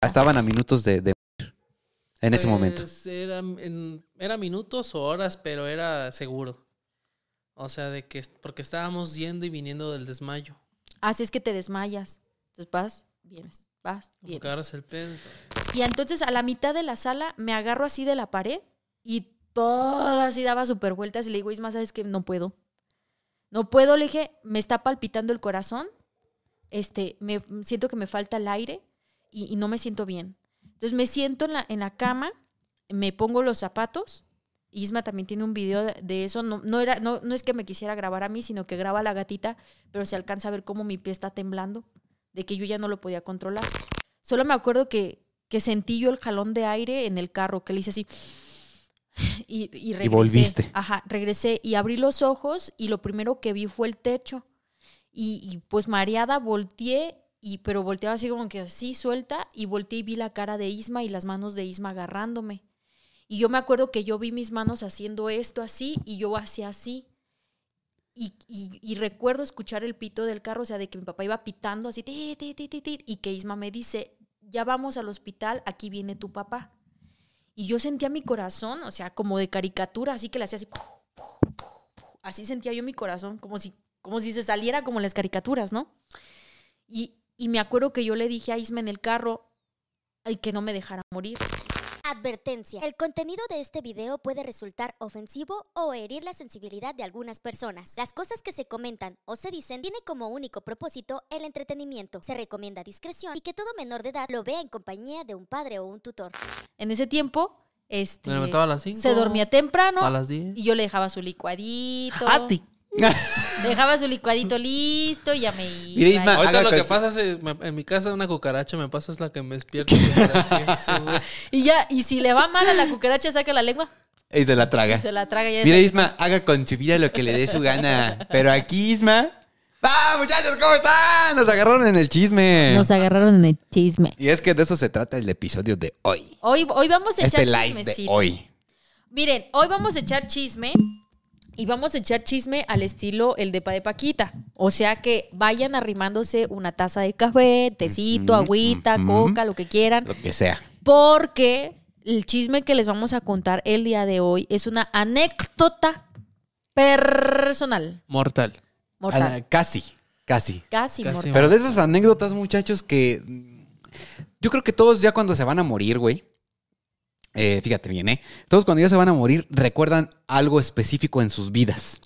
Estaban a minutos de, de morir en ese momento. Pues, Era, en- era minutos o horas, pero era seguro. O sea, de que porque estábamos yendo y viniendo del desmayo. Así es que te desmayas. Entonces vas, vienes, vas, Como que vienes. agarras el pedo. Y entonces a la mitad de la sala me agarro así de la pared y todo así daba super vueltas y le digo, Isma, ¿sabes qué? No puedo. No puedo, le dije, me está palpitando el corazón, este, me siento que me falta el aire y, y no me siento bien. Entonces me siento en la, en la cama, me pongo los zapatos. Isma también tiene un video de, de eso. No, no, era, no, no es que me quisiera grabar a mí, sino que graba a la gatita, pero se alcanza a ver cómo mi pie está temblando, de que yo ya no lo podía controlar. Solo me acuerdo que, que sentí yo el jalón de aire en el carro, que le hice así. Y, y regresé. volviste. Ajá, regresé y abrí los ojos y lo primero que vi fue el techo. Y, y, pues mareada volteé, y, pero volteaba así como que así suelta y volteé y vi la cara de Isma y las manos de Isma agarrándome. Y yo me acuerdo que yo vi mis manos haciendo esto así y yo hacía así. Y, y- recuerdo escuchar el pito del carro, o sea, de que mi papá iba pitando así, ti, ti, ti, y que Isma me dice, ya vamos al hospital, aquí viene tu papá. Y yo sentía mi corazón, o sea, como de caricatura, así que le hacía así, así sentía yo mi corazón, como si, como si se saliera como las caricaturas, ¿no? Y, y me acuerdo que yo le dije a Isma en el carro, ay, que no me dejara morir. Advertencia. El contenido de este video puede resultar ofensivo o herir la sensibilidad de algunas personas. Las cosas que se comentan o se dicen tiene como único propósito el entretenimiento. Se recomienda discreción y que todo menor de edad lo vea en compañía de un padre o un tutor. En ese tiempo, este, Me levantaba a las 5. se dormía temprano A las 10. y yo le dejaba su licuadito. A ti. Dejaba su licuadito listo y ya me iba. Mira, Isma, Ahorita haga lo que pasa es eh, me- en mi casa una cucaracha me pasa es la que me despierta. Y ya, y si le va mal a la cucaracha, saca la lengua Y se la y traga. se la traga. Ya Mira, Isma, haga con su vida lo que le dé su gana. Pero aquí, Isma. ¡Va, muchachos! ¿Cómo están? Nos agarraron en el chisme. Nos agarraron en el chisme. Y es que de eso se trata el episodio de hoy. Hoy, hoy vamos a echar Este live de chismecito. hoy. Miren, hoy vamos a echar chisme y vamos a echar chisme al estilo el de Pa de Paquita. O sea que vayan arrimándose una taza de café, tecito, agüita, coca, lo que quieran. Lo que sea. Porque el chisme que les vamos a contar el día de hoy es una anécdota personal. Mortal. Mortal. Ah, casi, casi. casi, casi mortal. Pero de esas anécdotas, muchachos, que yo creo que todos ya cuando se van a morir, güey. Eh, fíjate bien, ¿eh? Todos cuando ya se van a morir recuerdan algo específico en sus vidas.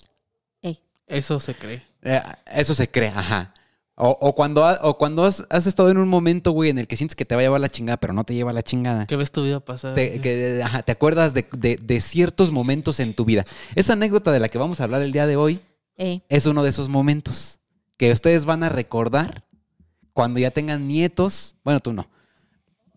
Ey, Eso se cree. Eh, eso se cree, ajá. O, o cuando, ha- o cuando has, has estado en un momento, güey, en el que sientes que te va a llevar la chingada, pero no te lleva la chingada. ¿Qué ves tu vida pasada? Te, que, ajá, te acuerdas de, de- de ciertos momentos en tu vida. Esa anécdota de la que vamos a hablar el día de hoy ey. es uno de esos momentos que ustedes van a recordar cuando ya tengan nietos. Bueno, tú no.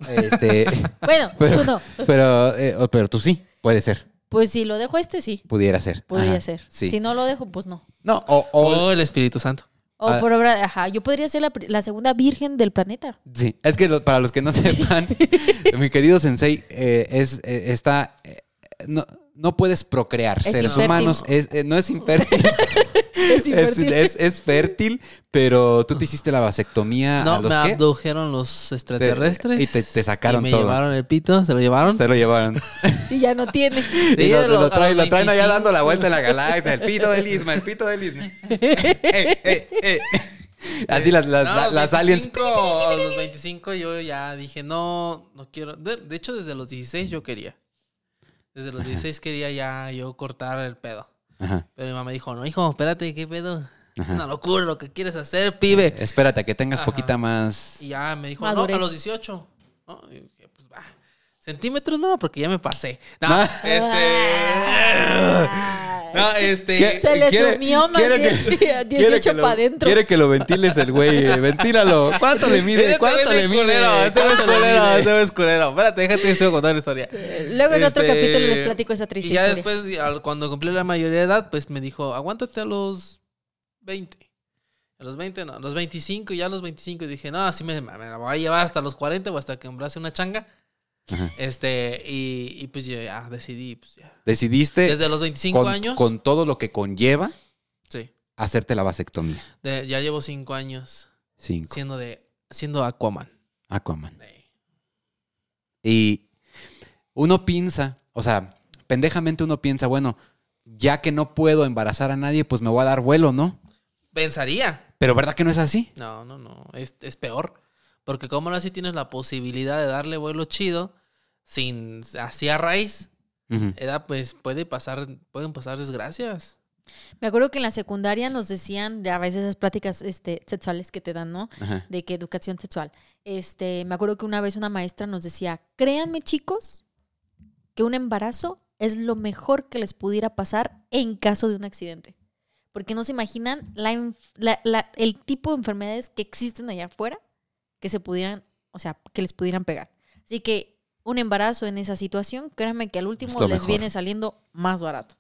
Este, Bueno, Pero- tú no. pero, eh, pero tú sí, puede ser, Pues si lo dejo este, sí. pudiera ser. Podría Ajá, ser. Sí. Si no lo dejo, pues no. No, o, o- O el Espíritu Santo. O Ah. por obra, ajá, yo podría ser la, la segunda virgen del planeta. Sí, es que lo- para los que no sepan, mi querido Sensei, eh, es, eh, está, eh, no, no puedes procrear. Es Seres infértil. humanos es, eh, no es infértil, Es es, infértil. es- es fértil, pero tú te hiciste la vasectomía No, a los me que abdujeron los extraterrestres. y te, te sacaron y me todo. llevaron el pito, se lo llevaron. Se lo llevaron. Y ya no tiene. Y lo, traen, lo traen allá 25. dando la vuelta en la galaxia. El pito del Isma, el pito del Isma. Eh, eh, eh. Así las, las, No, las aliens. 25, A los 25 yo ya dije, no, no quiero. De, de hecho, desde los 16 yo quería. Desde los 16 quería ya yo cortar el pedo. Ajá, Pero mi mamá dijo, no, hijo, espérate, ¿qué pedo? Es una locura lo que quieres hacer, pibe. Espérate a que tengas Ajá. poquita más. Y ya me dijo, Madurez. no, a los 18. No, y dije, pues va. Centímetros no, porque ya me pasé. No, Ah. este. No, este. ¿Qué? Se le Quiere- sumió más quiere bien, que- quiere 18 que lo- para adentro. Quiere que lo ventiles el güey. eh, Ventílalo. ¿Cuánto le mide? Este ¿Cuánto le mide? culero, Este es ¿Cuánto le culero, este güey es culero. Espérate, déjate que sigo contando la historia. Luego en otro Este, capítulo les platico esa triste Y ya historia. después, cuando cumplí la mayoría de edad, pues me dijo, aguántate a los 20. A los 20 no, a los 25 y ya a los 25 y dije, no, así me, me la voy a llevar hasta los 40 o hasta que embrace una changa. Ajá. Este, y, y pues yo ya decidí, pues ya. Decidiste Desde los 25 con, años. con todo lo que conlleva Sí. hacerte la vasectomía. de- ya llevo 5 años Cinco. siendo de siendo Aquaman. Aquaman. Sí. Y uno piensa, o sea, pendejamente uno piensa, bueno, ya que no puedo embarazar a nadie, pues me voy a dar vuelo, ¿no? Pensaría. Pero ¿verdad que no es así? No, no, no. Es, es peor. Porque como ahora sí tienes la posibilidad de darle vuelo chido sin así a raíz, Ujú. edad, pues puede pasar, pueden pasar desgracias. Me acuerdo que en la secundaria nos decían, ya a veces esas pláticas este, sexuales que te dan, ¿no? Ajá. De que educación sexual. Este, me acuerdo que una vez una maestra nos decía, créanme chicos, que un embarazo es lo mejor que les pudiera pasar en caso de un accidente. Porque no se imaginan la enf- la- la- el tipo de enfermedades que existen allá afuera que se pudieran, o sea, que les pudieran pegar. Así que un embarazo en esa situación, créanme que al último les mejor. viene saliendo más barato.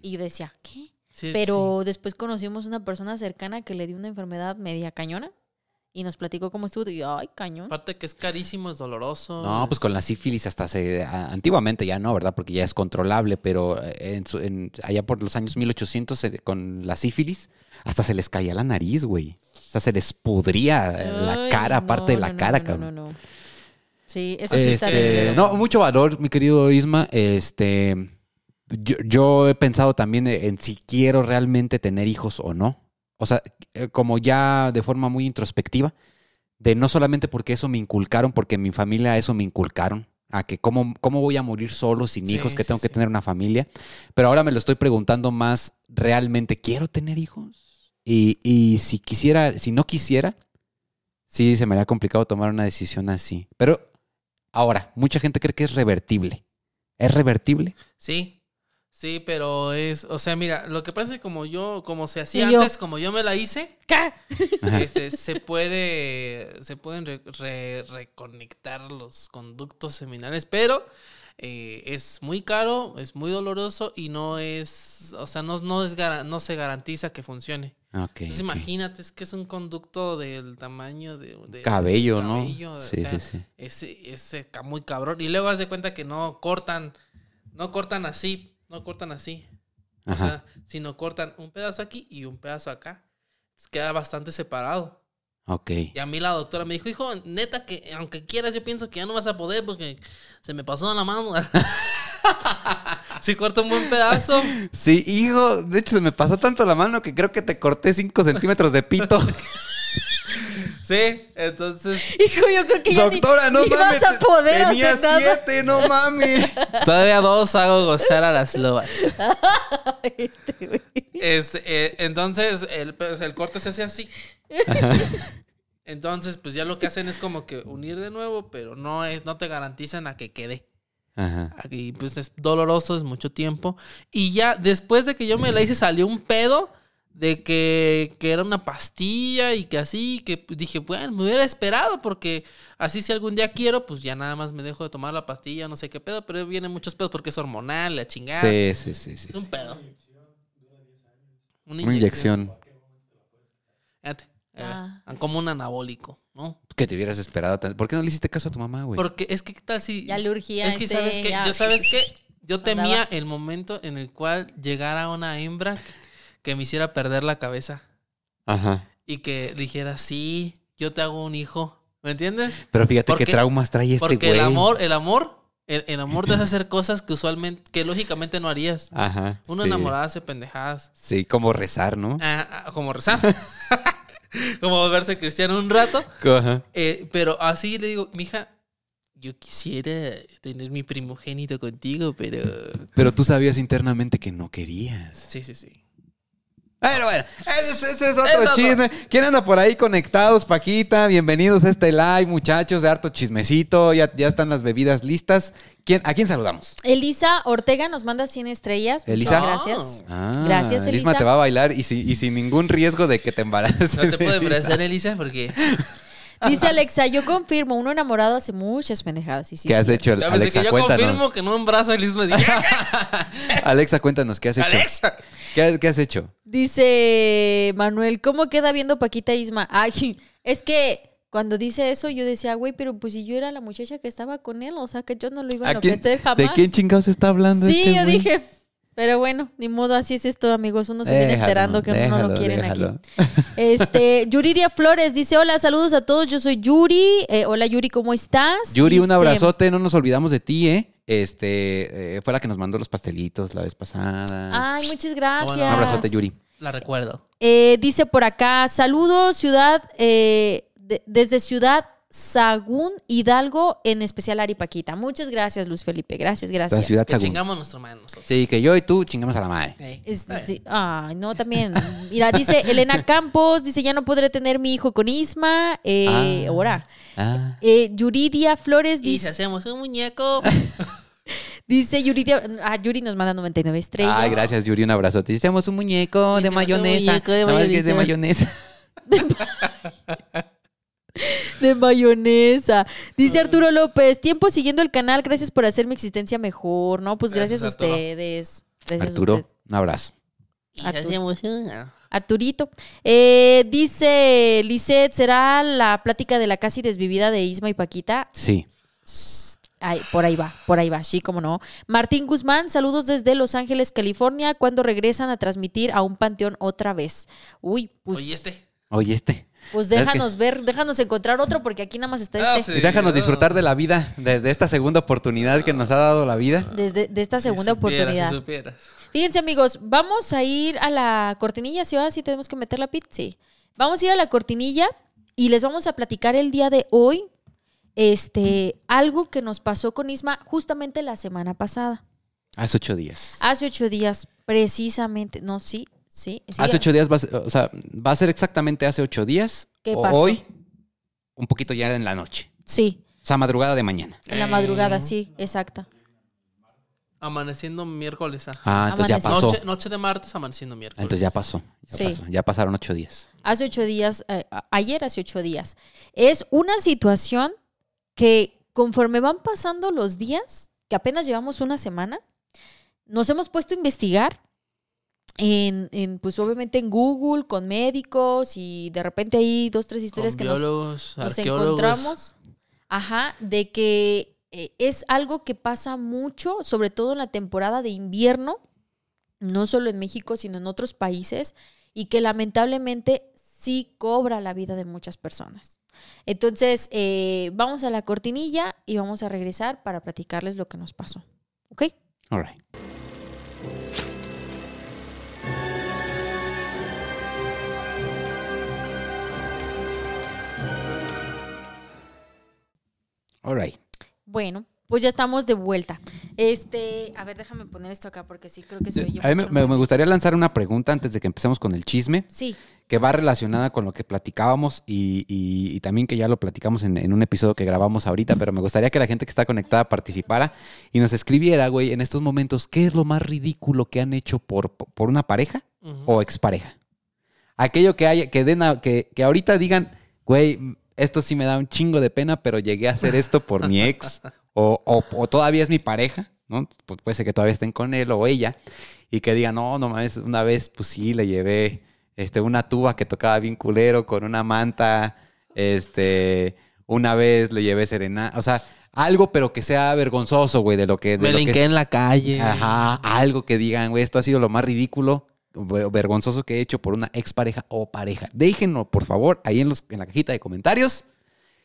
Y yo decía, ¿qué? Sí, Pero después conocimos una persona cercana que le dio una enfermedad media cañona y nos platicó cómo estuvo. Y yo, ay, cañón. Aparte que es carísimo, es doloroso. No, pues con la sífilis hasta se... Antiguamente ya no, ¿verdad? Porque ya es controlable, pero eh, en en- allá por los años 1800 se- con la sífilis hasta se les caía la nariz, güey. Sea, se les pudría la Ay, cara, no, parte de la no, no, cara, no, cabrón. No, no, Sí, eso sí está Este, bien. no, mucho valor, mi querido Isma. Este, yo, yo he pensado también en si quiero realmente tener hijos o no. O sea, eh, como ya de forma muy introspectiva, de no solamente porque eso me inculcaron, porque en mi familia eso me inculcaron, a que cómo, cómo voy a morir solo, sin Sí, hijos, que sí, tengo que tener una familia. Pero ahora me lo estoy preguntando más, ¿realmente quiero tener hijos? Y, y si quisiera, si no quisiera, sí se me haría complicado tomar una decisión así. Pero ahora, mucha gente cree que es revertible. ¿Es revertible? Sí, sí, pero es, o sea, mira, lo que pasa es que como yo, como se hacía yo. antes, como yo me la hice, este, se puede, se pueden re- re- reconectar los conductos seminales, pero eh, es muy caro, es muy doloroso y no es, o sea, no, no, es, gara- no se garantiza que funcione. Entonces imagínate, es que es un conducto del tamaño de... de- Cabello, ¿no? cabello, o Sí, sea, sí, sí. ese, ese ca- muy cabrón. Y luego haz de cuenta que no cortan, no cortan así, no cortan así. O Ajá. sea, sino cortan un pedazo aquí y un pedazo acá. Entonces, queda bastante separado. Ok. Y a mí la doctora me dijo, hijo, neta que aunque quieras, yo pienso que ya no vas a poder porque se me pasó la mano. si corto un buen pedazo. Sí, hijo, de hecho se me pasó tanto la mano que creo que te corté 5 centímetros de pito. Sí, entonces... Hijo, yo creo que ya ni- Doctora, no ni mames. vas a poder tenía hacer nada. siete, no mames. Todavía dos hago gozar a las lobas. Este, güey. Este, eh, entonces, el, pues, el corte se hace así. Entonces, pues ya lo que hacen es como que unir de nuevo, pero no es, no te garantizan a que quede. Ajá. Y pues es doloroso, es mucho tiempo. Y ya después de que yo me la hice, salió un pedo de que, que era una pastilla y que así, que pues, dije, bueno, me hubiera esperado porque así si algún día quiero, pues ya nada más me dejo de tomar la pastilla, no sé qué pedo, pero vienen muchos pedos porque es hormonal, la chingada. Sí, sí, sí, sí. Es un pedo. Una Una inyección Eh, Ah. como un anabólico, ¿no? que te hubieras esperado. tan- ¿Por qué no le hiciste caso a tu mamá, güey? Porque es que, ¿qué tal si...? Ya le urgía, Es que, este, ¿sabes qué? ya. Yo, ¿sabes qué? Yo Andaba. temía el momento en el cual llegara una hembra que me hiciera perder la cabeza Ajá. y que dijera, sí, yo te hago un hijo. ¿Me entiendes? Pero fíjate ¿Por qué traumas trae este Porque güey. el amor, el amor, el, el amor te hace hacer cosas que usualmente, que lógicamente no harías. Ajá. Uno sí. enamorado hace pendejadas. Sí, como rezar, ¿no? Ah, ah, como rezar. como volverse cristiano un rato. Eh, pero así le digo, mija, yo quisiera tener mi primogénito contigo, pero. Pero tú sabías internamente que no querías. Sí, sí, sí. Pero bueno, ese, ese es otro Es otro. chisme. ¿Quién anda por ahí conectados, Paquita? Bienvenidos a este live, muchachos, de harto chismecito. Ya, ya están las bebidas listas. ¿Quién, ¿A quién saludamos? Elisa Ortega nos manda 100 estrellas. Elisa. Muchas gracias. Ah, Gracias, Elisma Elisa. te va a bailar y, si- y sin ningún riesgo de que te embaraces. No te puedo Elisa. embarazar, Elisa, porque. Dice Alexa, yo confirmo, uno enamorado hace muchas pendejadas. Sí, sí, ¿Qué has sí. hecho, Ya Alexa? que yo Cuéntanos. confirmo que no embarazo a Elisa. Dije, Alexa, cuéntanos, ¿qué has hecho? Alexa. ¿Qué, qué has hecho? Dice Manuel, ¿cómo queda viendo Paquita Isma? Ay, es que cuando dice eso yo decía, güey, pero pues si yo era la muchacha que estaba con él, o sea que yo no lo iba a ¿A quién- enloquecer jamás. ¿De quién chingados está hablando Sí, este yo güey? dije, Pero bueno, ni modo, así es esto, amigos. Uno se viene enterando que uno no lo quieren déjalo. aquí. Este, Yuriria Flores dice: Hola, saludos a todos. Yo soy Yuri. Eh, hola, Yuri, ¿cómo estás? Yuri, un abrazote, no nos olvidamos de ti, ¿eh? Este, eh, fue la que nos mandó los pastelitos la vez pasada. Ay, muchas gracias. un abrazote, Yuri. La recuerdo. Eh, dice por acá, saludos, ciudad, eh, de- desde Ciudad Sagún, Hidalgo, en especial Aripaquita. Muchas gracias, Luis Felipe. Gracias, gracias. La ciudad Que Sagún. chingamos nuestro man nosotros. Sí, que yo y tú chingamos a la madre. Es- sí. Ay, no, también. Mira, dice Elena Campos, dice, ya no podré tener mi hijo con Isma. Eh, Ah. ahora. Ah. Eh, Yuridia Flores Y si dice, hacemos un muñeco. dice Yuridia, ah, Yuri nos manda 99 estrellas. Ay, gracias, Yuri, un abrazote. Hicimos un muñeco de Hicimos un mayonesa. muñeco de Nada más que es de mayonesa. De mayonesa. Dice Arturo López, tiempo siguiendo el canal, gracias por hacer mi existencia mejor, ¿no? Pues gracias, Gracias, a ustedes. Gracias a Arturo, ustedes. un abrazo. Un- Arturito. Eh, dice Lisette, ¿será la plática de la casi desvivida de Isma y Paquita? Sí. Ay, por ahí va, por ahí va, sí, como no. Martín Guzmán, saludos desde Los Ángeles, California, cuando regresan a transmitir a un panteón otra vez. Uy, pues, Oye, este. Oye, este. Pues es que- déjanos ver, déjanos encontrar otro, porque aquí nada más está Ah, este. sí. Y déjanos no. disfrutar de la vida, de, de esta segunda oportunidad que nos ha dado la vida. Desde de esta Si segunda supieras, oportunidad. si supieras. Fíjense, amigos, vamos a ir a la cortinilla. ¿Sí, ahora sí tenemos que meter la pit? Sí. Vamos a ir a la cortinilla y les vamos a platicar el día de hoy este, algo que nos pasó con Isma justamente la semana pasada. Hace ocho días. Hace ocho días, precisamente. No, sí, sí. sí. Hace ocho días, va a ser, o sea, va a ser exactamente hace ocho días. ¿Qué o pasó? Hoy, un poquito ya en la noche. Sí, O sea, madrugada de mañana. en la madrugada, sí, exacta. Amaneciendo miércoles. ah. Ah, entonces ya pasó. Noche, noche de martes, amaneciendo miércoles. Entonces ya pasó. Ya Sí. pasó. Ya pasaron ocho días. Hace ocho días, eh, ayer hace ocho días. Es una situación que conforme van pasando los días, que apenas llevamos una semana, nos hemos puesto a investigar en, en, pues obviamente en Google, con médicos y de repente hay dos, tres historias Con que nos, biólogos, nos arqueólogos. encontramos. Ajá, de que eh, es algo que pasa mucho, sobre todo en la temporada de invierno, no solo en México, sino en otros países, y que lamentablemente sí cobra la vida de muchas personas. Entonces, eh, vamos a la cortinilla y vamos a regresar para platicarles lo que nos pasó. ¿Ok? All right. All right. Bueno, pues ya estamos de vuelta. Este, a ver, déjame poner esto acá porque sí creo que se oye A mí me, gustaría lanzar una pregunta antes de que empecemos con el chisme, Sí, que va relacionada con lo que platicábamos y, y- y también que ya lo platicamos en, en un episodio que grabamos ahorita, pero me gustaría que la gente que está conectada participara y nos escribiera, güey, en estos momentos, ¿qué es lo más ridículo que han hecho por, por una pareja Ujú. o expareja? Aquello que haya, que den a- que, que ahorita digan, güey, esto sí me da un chingo de pena, pero llegué a hacer esto por mi ex, o, o- o todavía es mi pareja, ¿no? Pu- puede ser que todavía estén con él o ella, y que digan, no, no mames, una vez, pues sí, le llevé este, una tuba que tocaba bien culero con una manta, este, una vez le llevé serenata, o sea, algo, pero que sea vergonzoso, güey, de lo que... De Me lo que en la calle. Ajá, algo que digan, güey, esto ha sido lo más ridículo vergonzoso que he hecho por una expareja o pareja. Déjenlo, por favor, ahí en, los, en la cajita de comentarios.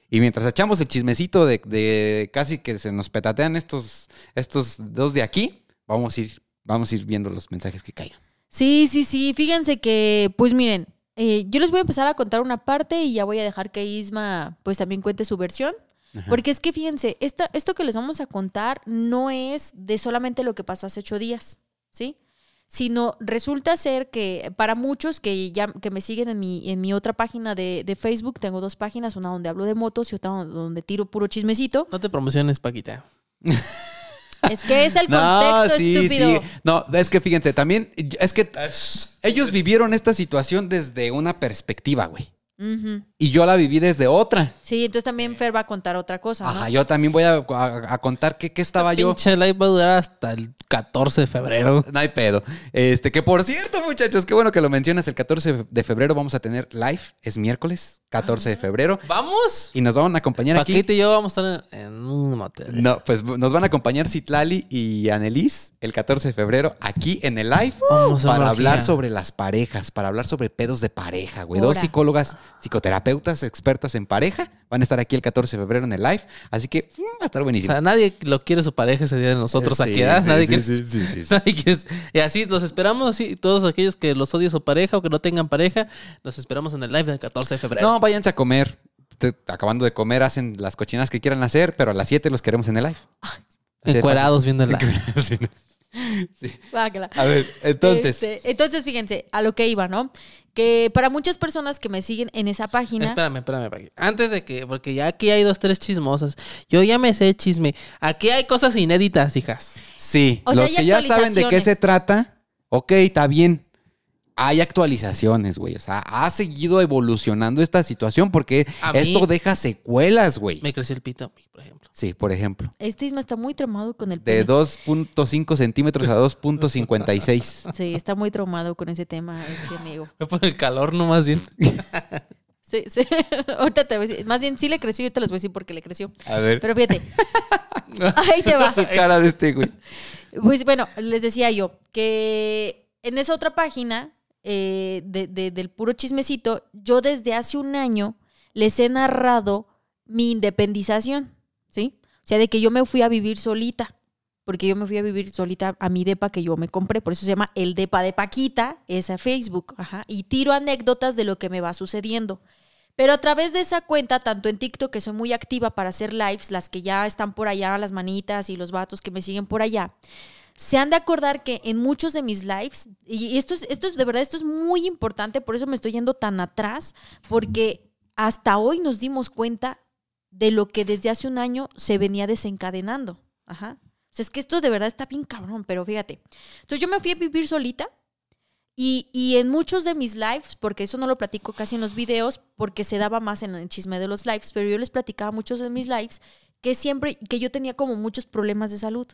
Y mientras echamos el chismecito de, de casi que se nos petatean estos, estos dos de aquí, vamos a ir, vamos a ir viendo los mensajes que caigan. Sí, sí, sí. Fíjense que, pues miren, eh, yo les voy a empezar a contar una parte y ya voy a dejar que Isma pues también cuente su versión. Porque es que fíjense, esta, esto que les vamos a contar no es de solamente lo que pasó hace ocho días, ¿sí? Sino resulta ser que para muchos que ya que me siguen en mi, en mi otra página de, de Facebook, tengo dos páginas, una donde hablo de motos y otra donde tiro puro chismecito. No te promociones, Paquita. Es que es el contexto estúpido. No, es que fíjense, también es que ellos vivieron esta situación desde una perspectiva, güey. Ujú. Y yo la viví desde otra. Sí, entonces también Fer va a contar otra cosa, ¿no? Ajá, yo también voy a, a- a contar qué, qué estaba yo. Pinche live va a durar hasta el 14 de febrero. No hay pedo. Este, que por cierto, muchachos, qué bueno que lo mencionas. El 14 de febrero vamos a tener live. Es miércoles, 14 de febrero. ¿Vamos? Y nos van a acompañar aquí. Paquito y yo vamos a estar en, en un motel. No, pues nos van a acompañar Citlali y Anelis el 14 de febrero aquí en el live Vamos a para hablar sobre las parejas, para hablar sobre pedos de pareja, güey. Dos psicólogas, psicoterapeutas, expertas en pareja van a estar aquí el 14 de febrero en el live. Así que mm, va a estar O buenísimo. sea, nadie lo quiere su pareja ese día de nosotros Sí, aquí, ¿verdad? sí, nadie sí, quiere. nadie Y así los esperamos, así, todos aquellos que los odien su pareja o que no tengan pareja, los esperamos en el live del 14 de febrero. No, váyanse a comer. Te- Acabando de comer, hacen las cochinas que quieran hacer, pero a las 7 los queremos en el live. Así Encuerados viendo el live. Sí. A ver, entonces. Este, entonces, fíjense, a lo que iba, ¿no? Que para muchas personas que me siguen en esa página, Espérame, espérame. Antes de que, porque ya aquí hay dos, tres chismosas. Yo ya me sé el chisme. Aquí hay cosas inéditas, hijas. Sí, O sea, los que ya saben de qué se trata, ok, está bien. Hay actualizaciones, güey. O sea, ha seguido evolucionando esta situación porque A mí- esto deja secuelas, güey. Me creció el pito, por ejemplo. Sí, por ejemplo. este Isma está muy traumado con el De pene. 2.5 centímetros a 2.56. Sí, está muy traumado con ese tema, este amigo. Por el calor, no más bien. Sí, sí. Ahorita te voy a decir. Más bien, sí le creció, yo te las voy a decir por qué le creció. A ver. Pero fíjate. Ahí te va. Su cara de este, güey. Pues bueno, les decía yo que en esa otra página eh, de- de- del puro chismecito, yo desde hace un año les he narrado mi independización, ¿sí? O sea, de que yo me fui a vivir solita, porque yo me fui a vivir solita a mi depa que yo me compré, por eso se llama el depa de Paquita, es a Facebook, ajá, y tiro anécdotas de lo que me va sucediendo. Pero a través de esa cuenta, tanto en TikTok, que soy muy activa para hacer lives, las que ya están por allá, las manitas y los vatos que me siguen por allá, se han de acordar que en muchos de mis lives, y esto es, esto es de verdad, esto es muy importante, por eso me estoy yendo tan atrás, porque hasta hoy nos dimos cuenta de lo que desde hace un año se venía desencadenando. Ajá. O sea, es que esto de verdad está bien cabrón, pero fíjate. Entonces yo me fui a vivir solita y, y en muchos de mis lives, porque eso no lo platico casi en los videos, porque se daba más en el chisme de los lives, pero yo les platicaba muchos de mis lives que siempre, que yo tenía como muchos problemas de salud.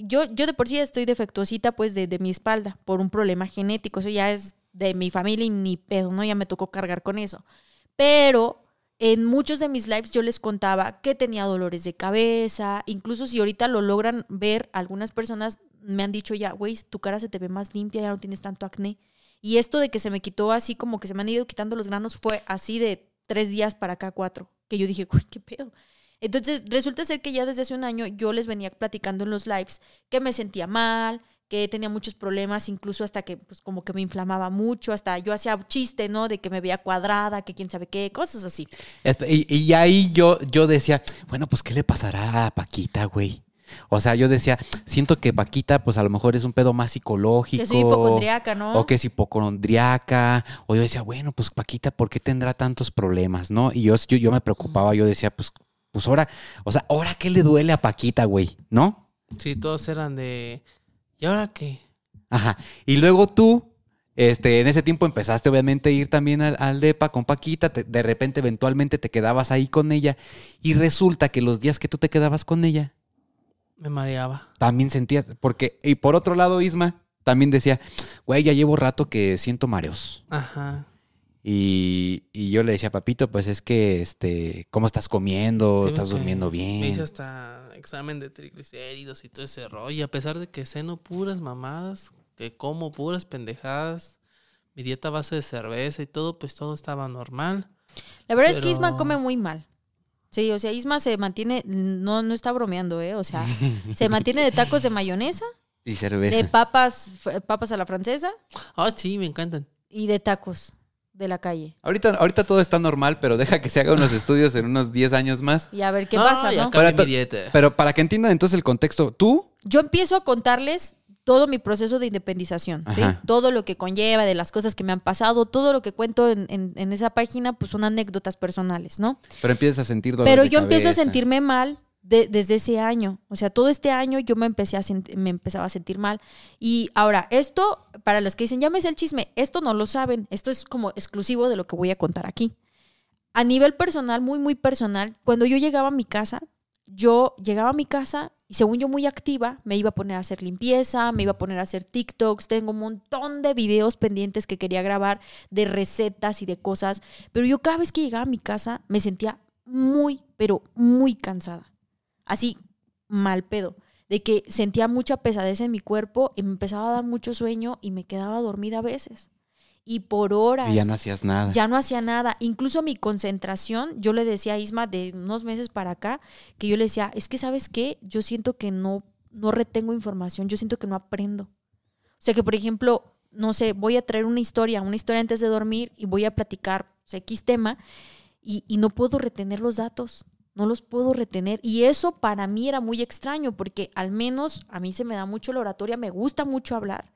Yo, yo de por sí estoy defectuosita pues de, de mi espalda por un problema genético, eso ya es de mi familia y ni pedo, ¿no? Ya me tocó cargar con eso. Pero en muchos de mis lives yo les contaba que tenía dolores de cabeza, incluso si ahorita lo logran ver, algunas personas me han dicho ya, güey, tu cara se te ve más limpia, ya no tienes tanto acné. Y esto de que se me quitó así como que se me han ido quitando los granos fue así de tres días para acá cuatro, que yo dije, güey, qué pedo. Entonces resulta ser que ya desde hace un año yo les venía platicando en los lives que me sentía mal, que tenía muchos problemas, incluso hasta que pues como que me inflamaba mucho, hasta yo hacía chiste, ¿no? De que me veía cuadrada, que quién sabe qué, cosas así. Y ahí yo, yo decía, bueno, pues, ¿qué le pasará a Paquita, güey? O sea, yo decía, siento que Paquita, pues a lo mejor es un pedo más psicológico. Que soy hipocondriaca, ¿no? O que es hipocondriaca. O yo decía, bueno, pues Paquita, ¿por qué tendrá tantos problemas, no? Y yo, yo, yo me preocupaba, yo decía, pues, pues ahora, o sea, ¿ahora qué le duele a Paquita, güey? ¿No? Sí, todos eran de. ¿Y ahora qué? Ajá. Y luego tú, este, en ese tiempo empezaste obviamente a ir también al, al DEPA con Paquita, te- de repente eventualmente te quedabas ahí con ella y resulta que los días que tú te quedabas con ella, Me mareaba. también sentías, porque, y por otro lado, Isma también decía, güey, ya llevo rato que siento mareos. Ajá. Y, y yo le decía, papito, pues es que, este, ¿cómo estás comiendo? Sí, ¿Estás durmiendo bien? Me hice hasta examen de triglicéridos y todo ese rollo. Y a pesar de que ceno puras mamadas, que como puras pendejadas, mi dieta a base de cerveza y todo, pues todo estaba normal. La verdad es que Isma come muy mal. Sí, o sea, Isma se mantiene, no, no está bromeando, ¿eh? O sea, se mantiene de tacos de mayonesa, Y de cerveza. papas, f- papas a la francesa Ah, sí, me encantan. y de tacos de la calle. Ahorita, ahorita todo está normal, pero deja que se hagan unos estudios en unos 10 años más. Y a ver qué No, pasa, ¿no? cambié Pero mi dieta. Pero para que entiendan entonces el contexto, tú Yo empiezo a contarles todo mi proceso de independización. Todo lo que conlleva, de las cosas que me han pasado, todo lo que cuento en, en- en esa página, pues son anécdotas personales, ¿no? Pero empiezas a sentir dolor Pero de yo empiezo a sentirme mal de- desde ese año. O sea, todo este año yo me empecé a me empezaba a sentir mal. Y ahora, esto, para los que dicen, ya me sé el chisme, esto no lo saben. Esto es como exclusivo de lo que voy a contar aquí. A nivel personal, muy, muy personal, cuando yo llegaba a mi casa, yo llegaba a mi casa y según yo muy activa, me iba a poner a hacer limpieza, me iba a poner a hacer TikToks, tengo un montón de videos pendientes que quería grabar de recetas y de cosas, pero yo cada vez que llegaba a mi casa me sentía muy, pero muy cansada. Así, mal pedo. De que sentía mucha pesadez en mi cuerpo y me empezaba a dar mucho sueño y me quedaba dormida a veces. Y por horas. Y ya no hacías nada. Ya no hacía nada. Incluso mi concentración, yo le decía a Isma de unos meses para acá, que yo le decía, es que sabes qué, yo siento que no, no retengo información, yo siento que no aprendo. O sea que, por ejemplo, no sé, voy a traer una historia, una historia antes de dormir y voy a platicar o sea, X tema y, y no puedo retener los datos, no los puedo retener. Y eso para mí era muy extraño porque al menos a mí se me da mucho la oratoria, me gusta mucho hablar.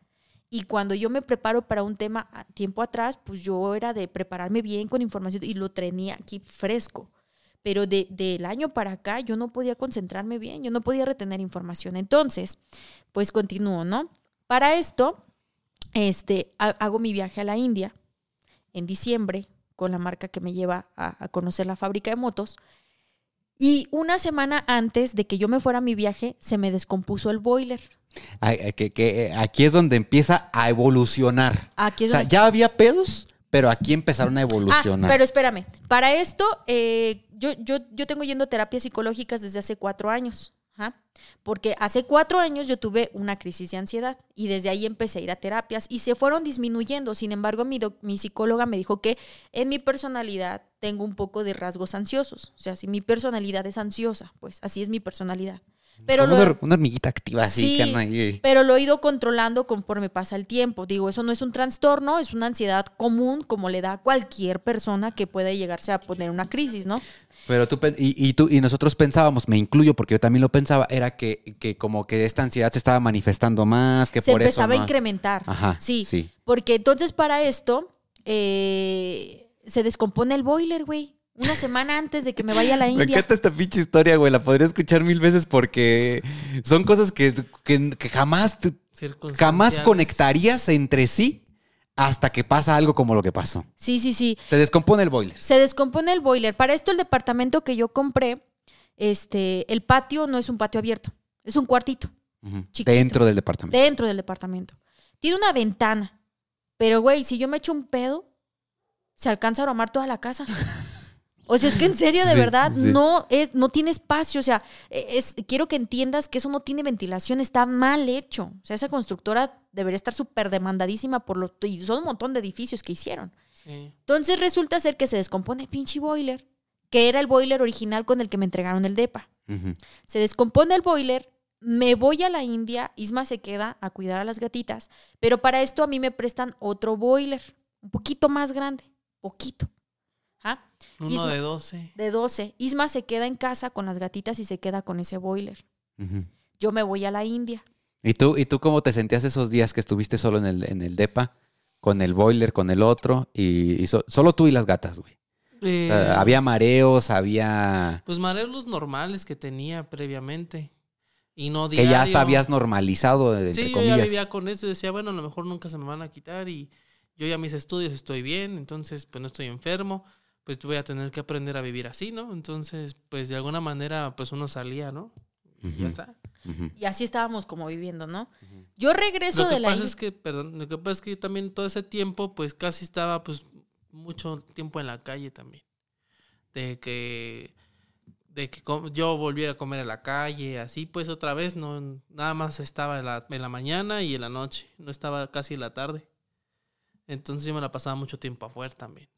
Y cuando yo me preparo para un tema a tiempo atrás, pues yo era de prepararme bien con información y lo tenía aquí fresco. Pero de- del año para acá yo no podía concentrarme bien, yo no podía retener información. Entonces, pues continúo, ¿no? Para esto, este, ha- hago mi viaje a la India en diciembre con la marca que me lleva a conocer la fábrica de motos. Y una semana antes de que yo me fuera a mi viaje, se me descompuso el boiler. Ay, ay, que, que, eh, aquí es donde empieza a evolucionar. Aquí O es sea, donde- ya había pedos, pero aquí empezaron a Ah, evolucionar. pero espérame. Para esto, eh, yo, yo, yo tengo yendo a terapias psicológicas desde hace cuatro años. Ajá, Porque hace cuatro años yo tuve una crisis de ansiedad y desde ahí empecé a ir a terapias y se fueron disminuyendo. Sin embargo, mi, mi psicóloga me dijo que en mi personalidad tengo un poco de rasgos ansiosos. O sea, si mi personalidad es ansiosa, pues así es mi personalidad. Pero lo, una, una hormiguita activa así, Sí, que pero lo he ido controlando conforme pasa el tiempo. Digo, eso no es un trastorno, es una ansiedad común como le da a cualquier persona que pueda llegarse a poner una crisis, ¿no? Pero tú, y, y tú y nosotros pensábamos, me incluyo porque yo también lo pensaba, era que, que como que esta ansiedad se estaba manifestando más, que Se por empezaba eso a no- incrementar. Ajá, Sí, sí. porque entonces para esto eh, se descompone el boiler, güey. Una semana antes de que me vaya a la Me India. encanta esta pinche historia, güey. La podría escuchar mil veces porque son cosas que, que- que jamás, jamás conectarías entre sí hasta que pasa algo como lo que pasó. Sí, sí, sí. Se descompone el boiler. Se descompone el boiler. Para esto el departamento que yo compré, este, el patio no es un patio abierto, es un cuartito. Chiquito. Dentro del departamento. dentro del departamento. Tiene una ventana. Pero, güey, si yo me echo un pedo, se alcanza a aromar toda la casa. O sea, es que en serio, de Sí, verdad, sí. no es, no tiene espacio. O sea, es, quiero que entiendas que eso no tiene ventilación, está mal hecho. O sea, esa constructora debería estar súper demandadísima por los. Y son un montón de edificios que hicieron. Sí. Entonces resulta ser que se descompone el pinche boiler, que era el boiler original con el que me entregaron el DEPA. Se descompone el boiler, me voy a la India, Isma se queda a cuidar a las gatitas, pero para esto a mí me prestan otro boiler, un poquito más grande, poquito. Uno Isma- de 12. De 12. Isma se queda en casa con las gatitas y se queda con ese boiler. Yo me voy a la India. ¿Y tú, ¿Y tú cómo te sentías esos días que estuviste solo en el, en el DEPA? Con el boiler, con el otro, y, y so- solo tú y las gatas, güey. O Eh, sea, había mareos, había... Pues mareos los normales que tenía previamente. Y no Que diario. ya hasta habías normalizado, entre Sí, yo ya vivía con eso. Decía, bueno, a lo mejor nunca se me van a quitar y yo ya mis estudios estoy bien, entonces pues no estoy enfermo, pues voy a tener que aprender a vivir así, ¿no? Entonces, pues de alguna manera, pues uno salía, ¿no? Y ya está. Y así estábamos como viviendo, ¿no? Yo regreso Lo que de la pasa es que, perdón, lo que pasa es que yo también todo ese tiempo, pues casi estaba, pues, mucho tiempo en la calle también. De que, de que yo volví a comer en la calle, así pues otra vez, no, nada más estaba en la, en la mañana y en la noche, no estaba casi en la tarde. Entonces yo me la pasaba mucho tiempo afuera también.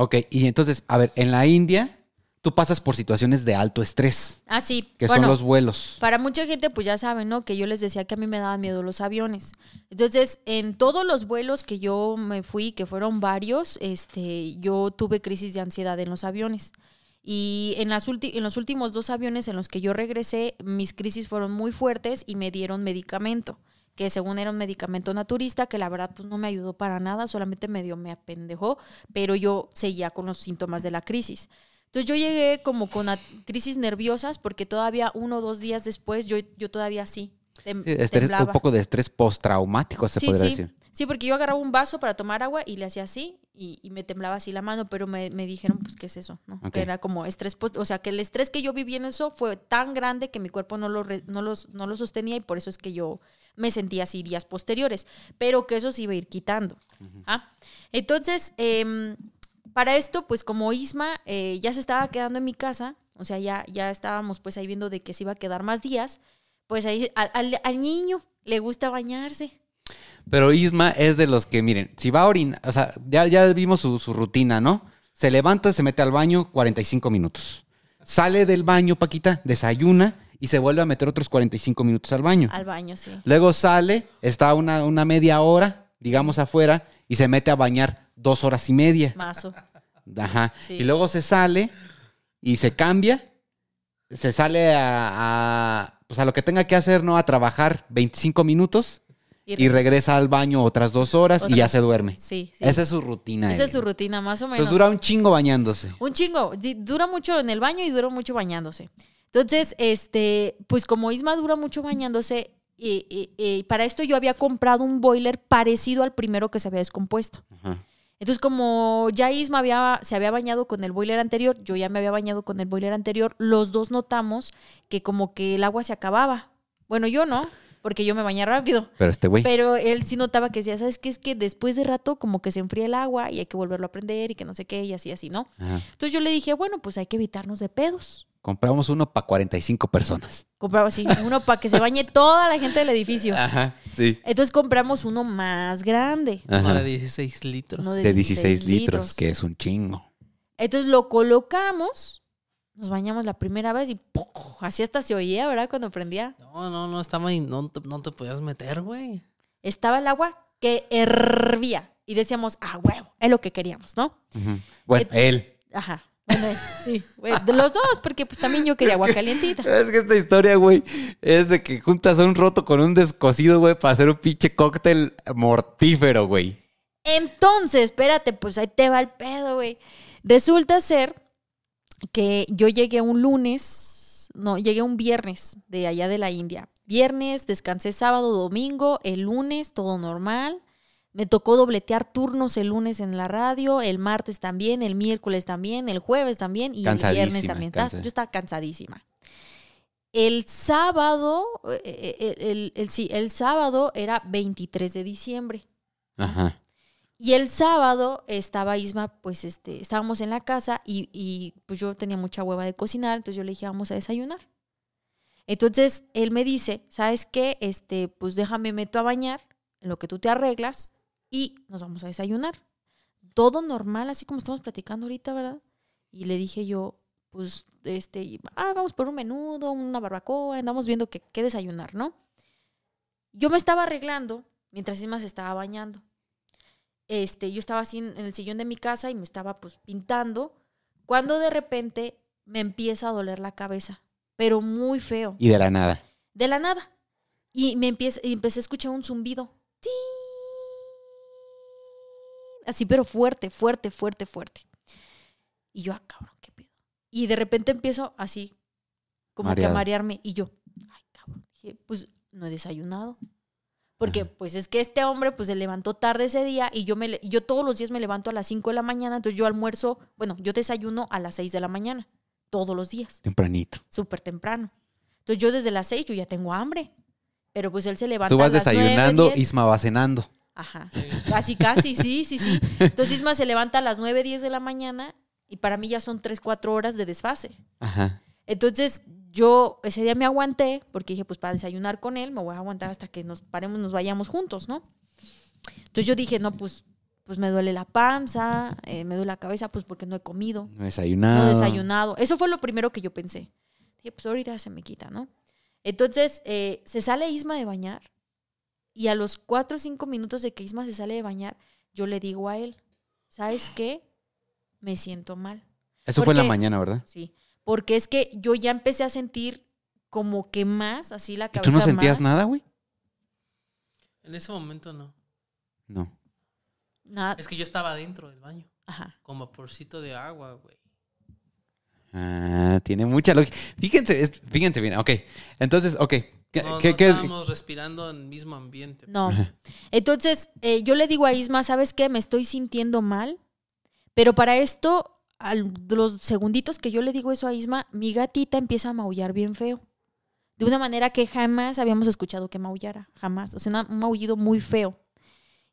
Ok, y entonces, a ver, en la India, tú pasas por situaciones de alto estrés, Ah, sí. que bueno, son los vuelos. Para mucha gente, pues ya saben, ¿no? Que yo les decía que a mí me daban miedo los aviones. Entonces, en todos los vuelos que yo me fui, que fueron varios, este, yo tuve crisis de ansiedad en los aviones. Y en, las en los últimos dos aviones en los que yo regresé, mis crisis fueron muy fuertes y me dieron medicamento, que según era un medicamento naturista, que la verdad pues no me ayudó para nada, solamente medio me apendejó, pero yo seguía con los síntomas de la crisis. Entonces yo llegué como con crisis nerviosas porque todavía uno o dos días después yo, yo todavía sí. tem- Sí, estrés- temblaba. un poco de estrés postraumático, se Sí, podría sí. decir. Sí, porque yo agarraba un vaso para tomar agua y le hacía así y, y me temblaba así la mano, pero me, me dijeron, pues, ¿qué es eso? Que era como estrés, post- o sea, que el estrés que yo viví en eso fue tan grande que mi cuerpo no lo, re- no, los, no lo sostenía y por eso es que yo me sentía así días posteriores, pero que eso se iba a ir quitando. ¿ah? Entonces, em, para esto, pues como Isma eh, ya se estaba quedando en mi casa, o sea, ya, ya estábamos pues ahí viendo de que se iba a quedar más días, pues ahí al, al- al niño le gusta bañarse. Pero Isma es de los que, miren, si va a orinar, o sea, ya, ya vimos su, su rutina, ¿no? Se levanta, se mete al baño 45 minutos. Sale del baño, Paquita, desayuna y se vuelve a meter otros 45 minutos al baño. Al baño, sí. Luego sale, está una, una media hora, digamos, afuera y se mete a bañar dos horas y media. Mazo. Ajá. Sí. Y luego se sale y se cambia. Se sale a, a, pues a lo que tenga que hacer, ¿no? A trabajar 25 minutos Y regresa al baño otras dos horas y ya se duerme. Sí, sí. Esa es su rutina. Esa es su rutina, más o menos. Pues dura un chingo bañándose. Un chingo. Dura mucho en el baño y dura mucho bañándose. Entonces, este, pues como Isma dura mucho bañándose, y, y- y para esto yo había comprado un boiler parecido al primero que se había descompuesto. Ajá. Entonces, como ya Isma había, se había bañado con el boiler anterior, yo ya me había bañado con el boiler anterior, los dos notamos que como que el agua se acababa. Bueno, yo no, porque yo me bañé rápido. Pero este güey. Pero él sí notaba que decía, ¿sabes qué? Es que después de rato como que se enfría el agua y hay que volverlo a prender y que no sé qué y así, así, ¿no? Ajá. Entonces yo le dije, bueno, pues hay que evitarnos de pedos. Compramos uno para 45 personas. Compramos así, uno para que se bañe toda la gente del edificio. Ajá, sí. Entonces compramos uno más grande, Uno Ajá. de 16 litros. uno de, De 16 litros, que es un chingo. Entonces lo colocamos, nos bañamos la primera vez y ¡pum! así hasta se oía, ¿verdad? Cuando prendía. No, no, no, estaba ahí, no, te- no te podías meter, güey. Estaba el agua que hervía y decíamos, ah, huevo, es lo que queríamos, ¿no? Bueno, él. Ajá. Bueno, sí, güey, de los dos, porque pues también yo quería agua calientita. Es que esta historia, güey, es de que juntas un roto con un descosido, güey, para hacer un pinche cóctel mortífero, güey. Entonces, espérate, pues ahí te va el pedo, güey. Resulta ser que yo llegué un lunes, no, llegué un viernes de allá de la India. Viernes, descansé sábado, domingo, el lunes, todo normal. Me tocó dobletear turnos el lunes en la radio, el martes también, el miércoles también, el jueves también y el viernes también. cansa- Yo estaba cansadísima. El sábado, eh, eh, el, el- el- sí, el sábado era 23 de diciembre. Ajá. Y el sábado estaba Isma, pues este, estábamos en la casa y, y, pues yo tenía mucha hueva de cocinar, entonces yo le dije, vamos a desayunar. Entonces él me dice, ¿sabes qué? Este, pues déjame meto a bañar en lo que tú te arreglas y nos vamos a desayunar. Todo normal, así como estamos platicando ahorita, ¿verdad? Y le dije yo, pues, este, ah, vamos por un menudo, una barbacoa, andamos viendo qué, qué desayunar, ¿no? Yo me estaba arreglando mientras Isma se estaba bañando este, yo estaba así en, en el sillón de mi casa y me estaba pues pintando, cuando de repente me empieza a doler la cabeza, pero muy feo, Y de la nada. de la nada. Y me empieza, y empecé a escuchar un zumbido. Así, pero fuerte, fuerte, fuerte, fuerte. Y yo, ah, cabrón, qué pedo. Y de repente empiezo así, como que a marearme. Y yo, ay, cabrón. Dije, pues no he desayunado. Porque Ajá. pues es que este hombre pues se levantó tarde ese día y yo me yo todos los días me levanto a las 5 de la mañana, entonces yo almuerzo, bueno, yo desayuno a las 6 de la mañana, todos los días, Tempranito. súper temprano. Entonces yo desde las 6 yo ya tengo hambre. Pero pues él se levanta Tú vas a las nueve, desayunando, diez. Isma va cenando. Ajá. Casi, casi, sí, sí, sí. Entonces Isma se levanta a las 9, 10 de la mañana y para mí ya son 3, 4 horas de desfase. Ajá. Entonces yo ese día me aguanté porque dije, pues para desayunar con él me voy a aguantar hasta que nos paremos, nos vayamos juntos, ¿no? Entonces yo dije, no, pues, pues me duele la panza, eh, me duele la cabeza, pues porque no he comido, No desayunado. no he desayunado. Eso fue lo primero que yo pensé. Dije, pues ahorita se me quita, ¿no? Entonces eh, se sale Isma de bañar y a los 4 o 5 minutos de que Isma se sale de bañar, yo le digo a él, ¿sabes qué? Me siento mal. Eso fue en la mañana, ¿verdad? Sí, porque es que yo ya empecé a sentir como que más, así la ¿Y cabeza tú no sentías más. nada, güey? En ese momento no. No. Nada. Es que yo estaba dentro del baño, Ajá. con vaporcito de agua, güey. Ah, tiene mucha lógica. Fíjense, es- fíjense bien. Ok. Entonces, ok. ¿Qué, No, qué- no qué- estábamos respirando en el mismo ambiente. No. Entonces, eh, yo le digo a Isma, ¿sabes qué? Me estoy sintiendo mal. Pero para esto, a los segunditos que yo le digo eso a Isma, mi gatita empieza a maullar bien feo. De una manera que jamás habíamos escuchado que maullara, jamás. O sea, un maullido muy feo.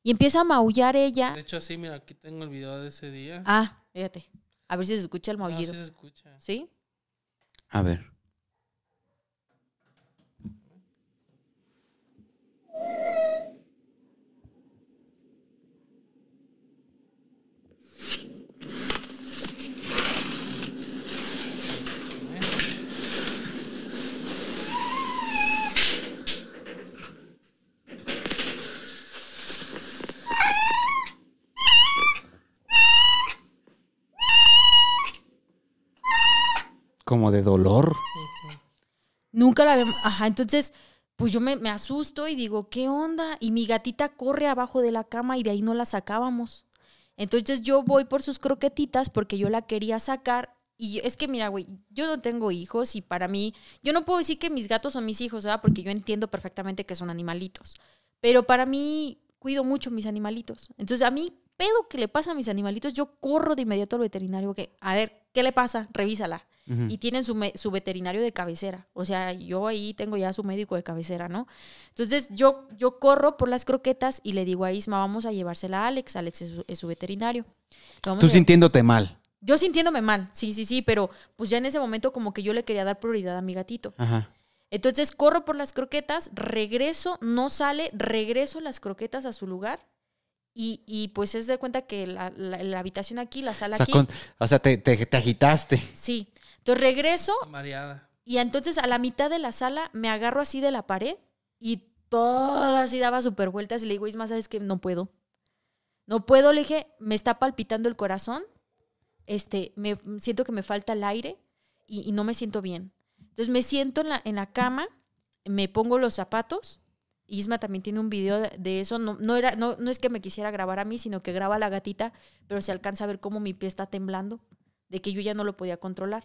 Y empieza a maullar ella. De hecho, así, mira, aquí tengo el video de ese día. Ah, fíjate. A ver si se escucha el No, maullido. sí se escucha. ¿Sí? A ver. Como de dolor. Nunca la habíamos. Ajá, entonces, pues yo me, me asusto y digo, ¿qué onda? Y mi gatita corre abajo de la cama y de ahí no la sacábamos. Entonces yo voy por sus croquetitas porque yo la quería sacar. Y es que, mira, güey, yo no tengo hijos y para mí, yo no puedo decir que mis gatos son mis hijos, ¿verdad? Porque yo entiendo perfectamente que son animalitos. Pero para mí, cuido mucho mis animalitos. Entonces, a mí, pedo que le pasa a mis animalitos, yo corro de inmediato al veterinario. Que, a ver, ¿qué le pasa? Revísala Y tienen su, su veterinario de cabecera. O sea, yo ahí tengo ya su médico de cabecera, ¿no? Entonces yo, yo corro por las croquetas y le digo a Isma, vamos a llevársela a Alex. Alex es su, es su veterinario. Tú sintiéndote mal. Yo sintiéndome mal, sí, sí, sí, pero pues ya en ese momento como que yo le quería dar prioridad a mi gatito. Ajá. Entonces corro por las croquetas, regreso, no sale, regreso las croquetas a su lugar. Y, y pues es de cuenta que la, la- la habitación aquí, la sala O sea, aquí. con- o sea, te, te- te agitaste. Sí. Entonces regreso, Mareada. y entonces a la mitad de la sala me agarro así de la pared y todo así daba super vueltas y le digo, Isma, ¿sabes qué? No puedo. No puedo, le dije, me está palpitando el corazón, este, me siento que me falta el aire y, y no me siento bien. Entonces me siento en la, en la cama, me pongo los zapatos. Isma también tiene un video de, de eso. No, no, era, no, no es que me quisiera grabar a mí, sino que graba a la gatita, pero se alcanza a ver cómo mi pie está temblando, de que yo ya no lo podía controlar.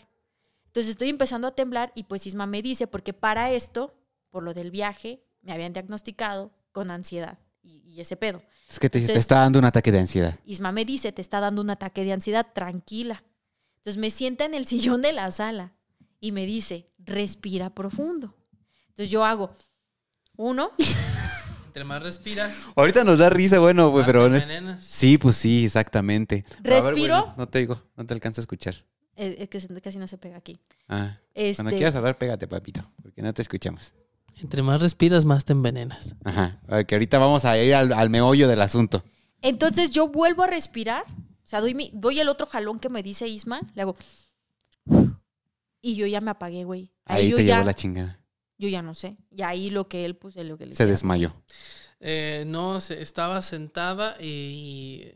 Entonces estoy empezando a temblar y pues Isma me dice, porque para esto, por lo del viaje, me habían diagnosticado con ansiedad y, y ese pedo. Es que te, te Entonces- está dando un ataque de ansiedad. Isma me dice, te está dando un ataque de ansiedad, tranquila. Entonces me sienta en el sillón de la sala y me dice, respira profundo. Entonces yo hago, uno, Entre más respiras, Ahorita nos da risa, bueno, güey, más pero... te. Sí, pues sí, exactamente. Ver, Respiro. no, te digo, no te alcanzo a escuchar. Eh, es que casi no se pega aquí. Ah, Este, Cuando quieras hablar, pégate, papito, porque no te escuchamos. Entre más respiras, más te envenenas. Ajá. A ver, que ahorita vamos a ir al, al meollo del asunto. Entonces yo vuelvo a respirar, o sea, doy, mi- doy el otro jalón que me dice Isma, le hago, y yo ya me apagué, güey. Ahí, te llevó la chingada. yo ya no sé. Y ahí lo que él, pues, es lo que le Se desmayó. Eh, no, se- estaba sentada y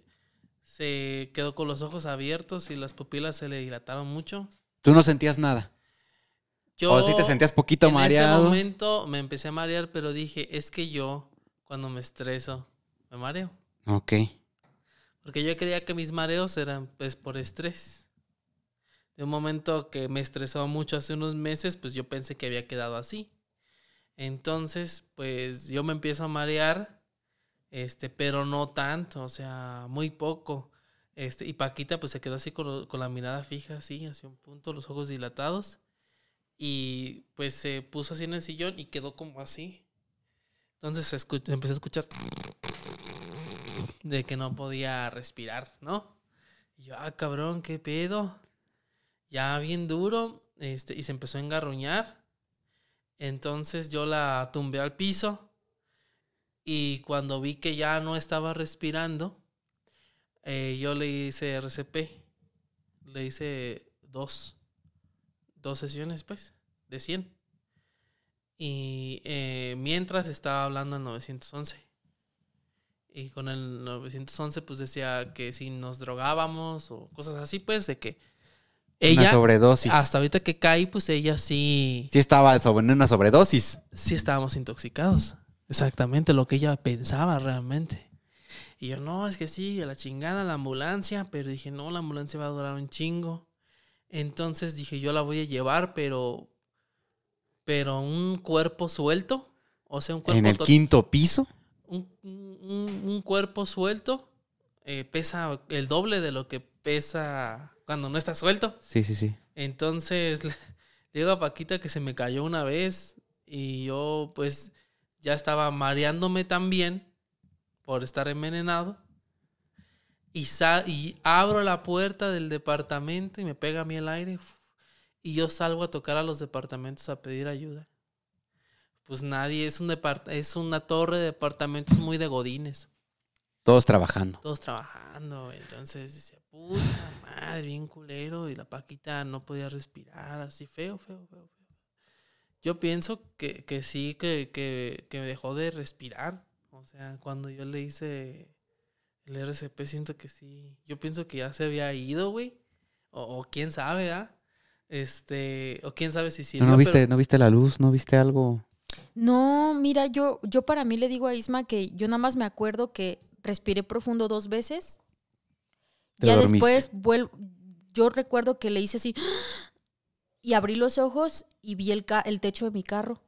se quedó con los ojos abiertos y las pupilas se le dilataron mucho. ¿Tú no sentías nada? Yo ¿O sí te sentías poquito en mareado? ese momento me empecé a marear, pero dije, es que yo cuando me estreso me mareo. Ok. Porque yo creía que mis mareos eran pues por estrés. De un momento que me estresó mucho hace unos meses, pues yo pensé que había quedado así. Entonces, pues yo me empiezo a marear, este, pero no tanto, o sea, muy poco. Este, y Paquita pues se quedó así con, con la mirada fija, así, hacia un punto, los ojos dilatados. Y pues se puso así en el sillón y quedó como así. Entonces se escu- empecé a escuchar de que no podía respirar, ¿no? Y yo, ah, cabrón, qué pedo. Ya bien duro, este, y se empezó a engarruñar. Entonces yo la tumbé al piso y cuando vi que ya no estaba respirando, eh, yo le hice RCP. Le hice dos, dos sesiones, pues, de 100. Y eh, mientras estaba hablando al 911. Y con el 911 pues decía que si nos drogábamos o cosas así, pues de que una ella, sobredosis. hasta ahorita que caí, pues ella sí, Sí estaba sobre una sobredosis. sí estábamos intoxicados. Exactamente lo que ella pensaba realmente. Y yo, no, es que sí, a la chingada la ambulancia, pero dije, no, la ambulancia va a durar un chingo. Entonces dije, yo la voy a llevar, pero, pero un cuerpo suelto, o sea, un cuerpo En el to- quinto piso. un, un- un cuerpo suelto eh, pesa el doble de lo que pesa cuando no está suelto. Sí, sí, sí. Entonces le digo a Paquita que se me cayó una vez y yo pues ya estaba mareándome también por estar envenenado. Y, sa- y abro la puerta del departamento y me pega a mí el aire. Y yo salgo a tocar a los departamentos a pedir ayuda. Pues nadie, es, un depart- es una torre de departamentos muy de godines Todos trabajando. todos trabajando. Entonces dice, puta madre, bien culero. Y la Paquita no podía respirar, así feo, feo, feo. Yo pienso que, que sí, que, que, que dejó de respirar. O sea, cuando yo le hice el RCP, siento que sí. Yo pienso que ya se había ido, güey. O, o quién sabe, ¿ah? Este, o quién sabe si sí. ¿No, no viste, ¿No viste la luz? ¿No viste algo? No, mira, yo, yo para mí le digo a Isma que yo nada más me acuerdo que respiré profundo dos veces. Te ya dormiste. después vuel- yo recuerdo que le hice así y abrí los ojos y vi el, ca- el techo de mi carro.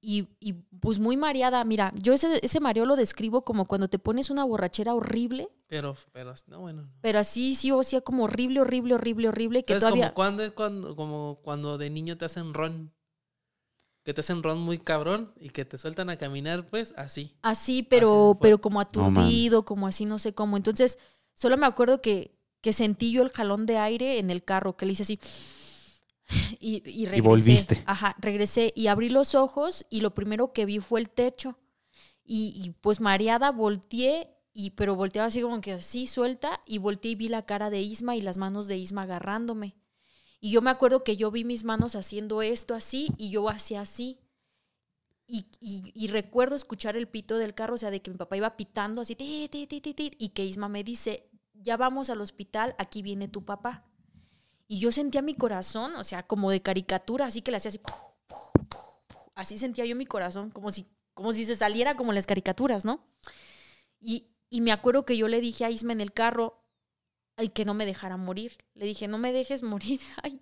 Y, y, pues muy mareada, mira, yo ese, ese mareo lo describo como cuando te pones una borrachera horrible, Pero, pero, no, bueno. no. pero así sí o sea como horrible, horrible, horrible, horrible, que ¿Sabes todavía... como cuando es cuando, como cuando de niño te hacen ron? Que te hacen ron muy cabrón y que te sueltan a caminar, pues así. Así, Así pero, fue. pero como aturdido, como así, no sé cómo. Entonces, solo me acuerdo que, que sentí yo el jalón de aire en el carro, que le hice así. Y, y regresé. volviste. Ajá, regresé y abrí los ojos y lo primero que vi fue el techo. Y, y, pues mareada volteé, y, pero volteaba así como que así suelta y volteé y vi la cara de Isma y las manos de Isma agarrándome. Y yo me acuerdo que yo vi mis manos haciendo esto así y yo hacía así. Y, y- y recuerdo escuchar el pito del carro, o sea, de que mi papá iba pitando así, ti, ti, ti, y que Isma me dice, ya vamos al hospital, aquí viene tu papá. Y yo sentía mi corazón, o sea, como de caricatura, así que le hacía así, así sentía yo mi corazón, como si, como si se saliera como las caricaturas, ¿no? Y, y me acuerdo que yo le dije a Isma en el carro, ay, que no me dejara morir. Le dije, no me dejes morir. Ay.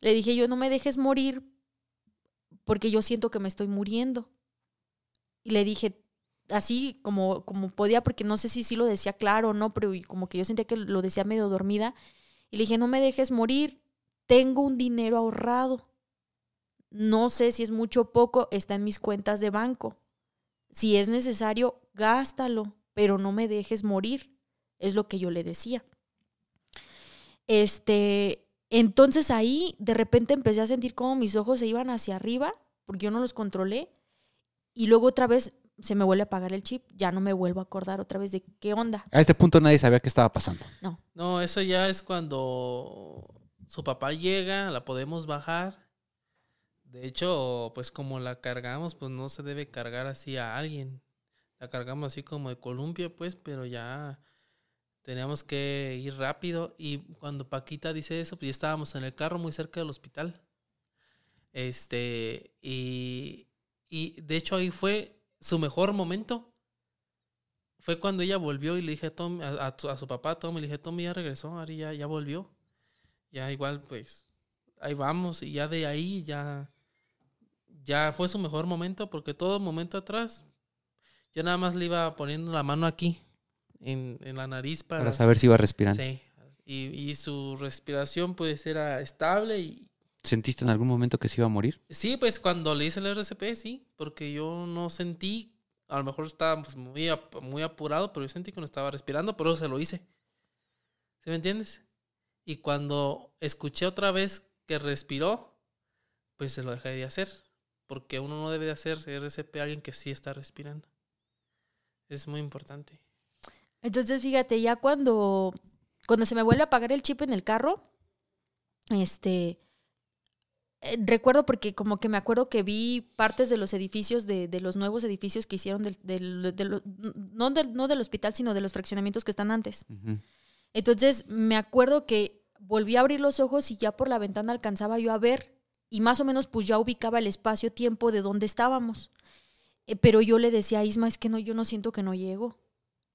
Le dije, yo no me dejes morir porque yo siento que me estoy muriendo. Y le dije, así como, como podía, porque no sé si sí lo decía claro o no, pero como que yo sentía que lo decía medio dormida. Y le dije, no me dejes morir, tengo un dinero ahorrado. No sé si es mucho o poco, está en mis cuentas de banco. Si es necesario, gástalo, pero no me dejes morir. Es lo que yo le decía. Este, entonces ahí de repente empecé a sentir como mis ojos se iban hacia arriba, porque yo no los controlé. Y luego otra vez se me vuelve a apagar el chip, ya no me vuelvo a acordar otra vez de qué onda. A este punto nadie sabía qué estaba pasando. No, eso ya es cuando su papá llega, la podemos bajar. De hecho, pues como la cargamos, pues no se debe cargar así a alguien. La cargamos así como de columpio, pues, pero ya teníamos que ir rápido. Y cuando Paquita dice eso, pues ya estábamos en el carro muy cerca del hospital. Este, y, y de hecho ahí fue su mejor momento. Fue cuando ella volvió y le dije a, Tom, a, a su, a su papá, Tommy, le dije, Tommy ya regresó, Ari ya, ya volvió. Ya igual, pues, ahí vamos. Y ya de ahí ya, ya fue su mejor momento, porque todo momento atrás, yo nada más le iba poniendo la mano aquí, en, en la nariz para, Para saber si iba respirando. Sí. Y, y su respiración pues era estable y ¿Sentiste en algún momento que se iba a morir? sí, pues cuando le hice el RCP, sí, porque yo no sentí, a lo mejor estaba pues, muy, ap- muy apurado, pero yo sentí que no estaba respirando, pero se lo hice. ¿Sí me entiendes? Y cuando escuché otra vez que respiró, pues se lo dejé de hacer, porque uno no debe de hacer RCP a alguien que sí está respirando. Es muy importante. Entonces, fíjate, ya cuando, cuando se me vuelve a apagar el chip en el carro, este, eh, recuerdo porque como que me acuerdo que vi partes de los edificios, de, de los nuevos edificios que hicieron, del, del- no, del, no del hospital, sino de los fraccionamientos que están antes. Entonces, me acuerdo que volví a abrir los ojos y ya por la ventana alcanzaba yo a ver y más o menos pues ya ubicaba el espacio-tiempo de donde estábamos. Eh, pero yo le decía a Isma, es que no, yo no siento que no llego.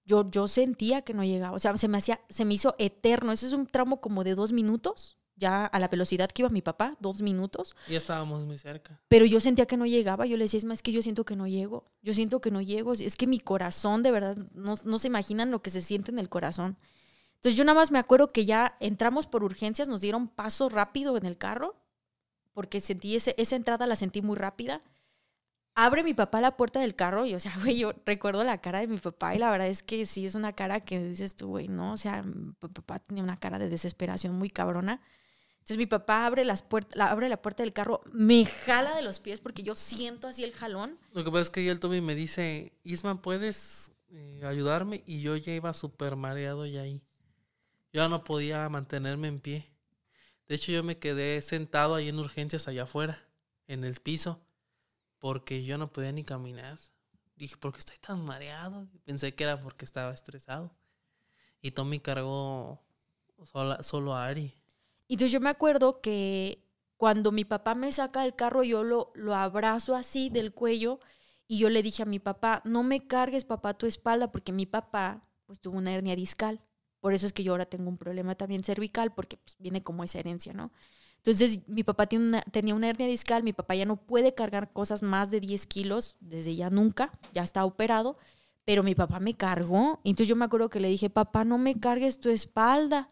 Yo, yo sentía que no llegaba. O sea, se me hacía, se me hizo eterno. Ese es un tramo como de dos minutos, ya a la velocidad que iba mi papá, dos minutos. Ya estábamos muy cerca. Pero yo sentía que no llegaba. Yo le decía, es que yo siento que no llego. Yo siento que no llego. Es que mi corazón, de verdad, no, no se imaginan lo que se siente en el corazón. Entonces yo nada más me acuerdo que ya entramos por urgencias, nos dieron paso rápido en el carro, porque sentí ese, esa entrada la sentí muy rápida. Abre mi papá la puerta del carro y, o sea, güey, yo recuerdo la cara de mi papá y la verdad es que sí es una cara que dices tú, güey, ¿no? O sea, mi papá tenía una cara de desesperación muy cabrona. Entonces mi papá abre, las la, abre la puerta del carro, me jala de los pies porque yo siento así el jalón. Lo que pasa es que ya el Toby me dice, Isma, ¿puedes eh, ayudarme? Y yo ya iba súper mareado ya ahí. Yo ya no podía mantenerme en pie. De hecho, yo me quedé sentado ahí en urgencias allá afuera, en el piso, porque yo no podía ni caminar. Dije, ¿por qué estoy tan mareado? Pensé que era porque estaba estresado. Y Tommy cargó sola- solo a Ari. Y entonces yo me acuerdo que cuando mi papá me saca del carro, yo lo, lo abrazo así del cuello y yo le dije a mi papá, no me cargues papá tu espalda porque mi papá pues tuvo una hernia discal. Por eso es que yo ahora tengo un problema también cervical porque pues, viene como esa herencia, ¿no? Entonces mi papá tiene tenía una hernia discal, mi papá ya no puede cargar cosas más de 10 kilos desde ya nunca, ya está operado, pero mi papá me cargó. Entonces yo me acuerdo que le dije, papá, no me cargues tu espalda.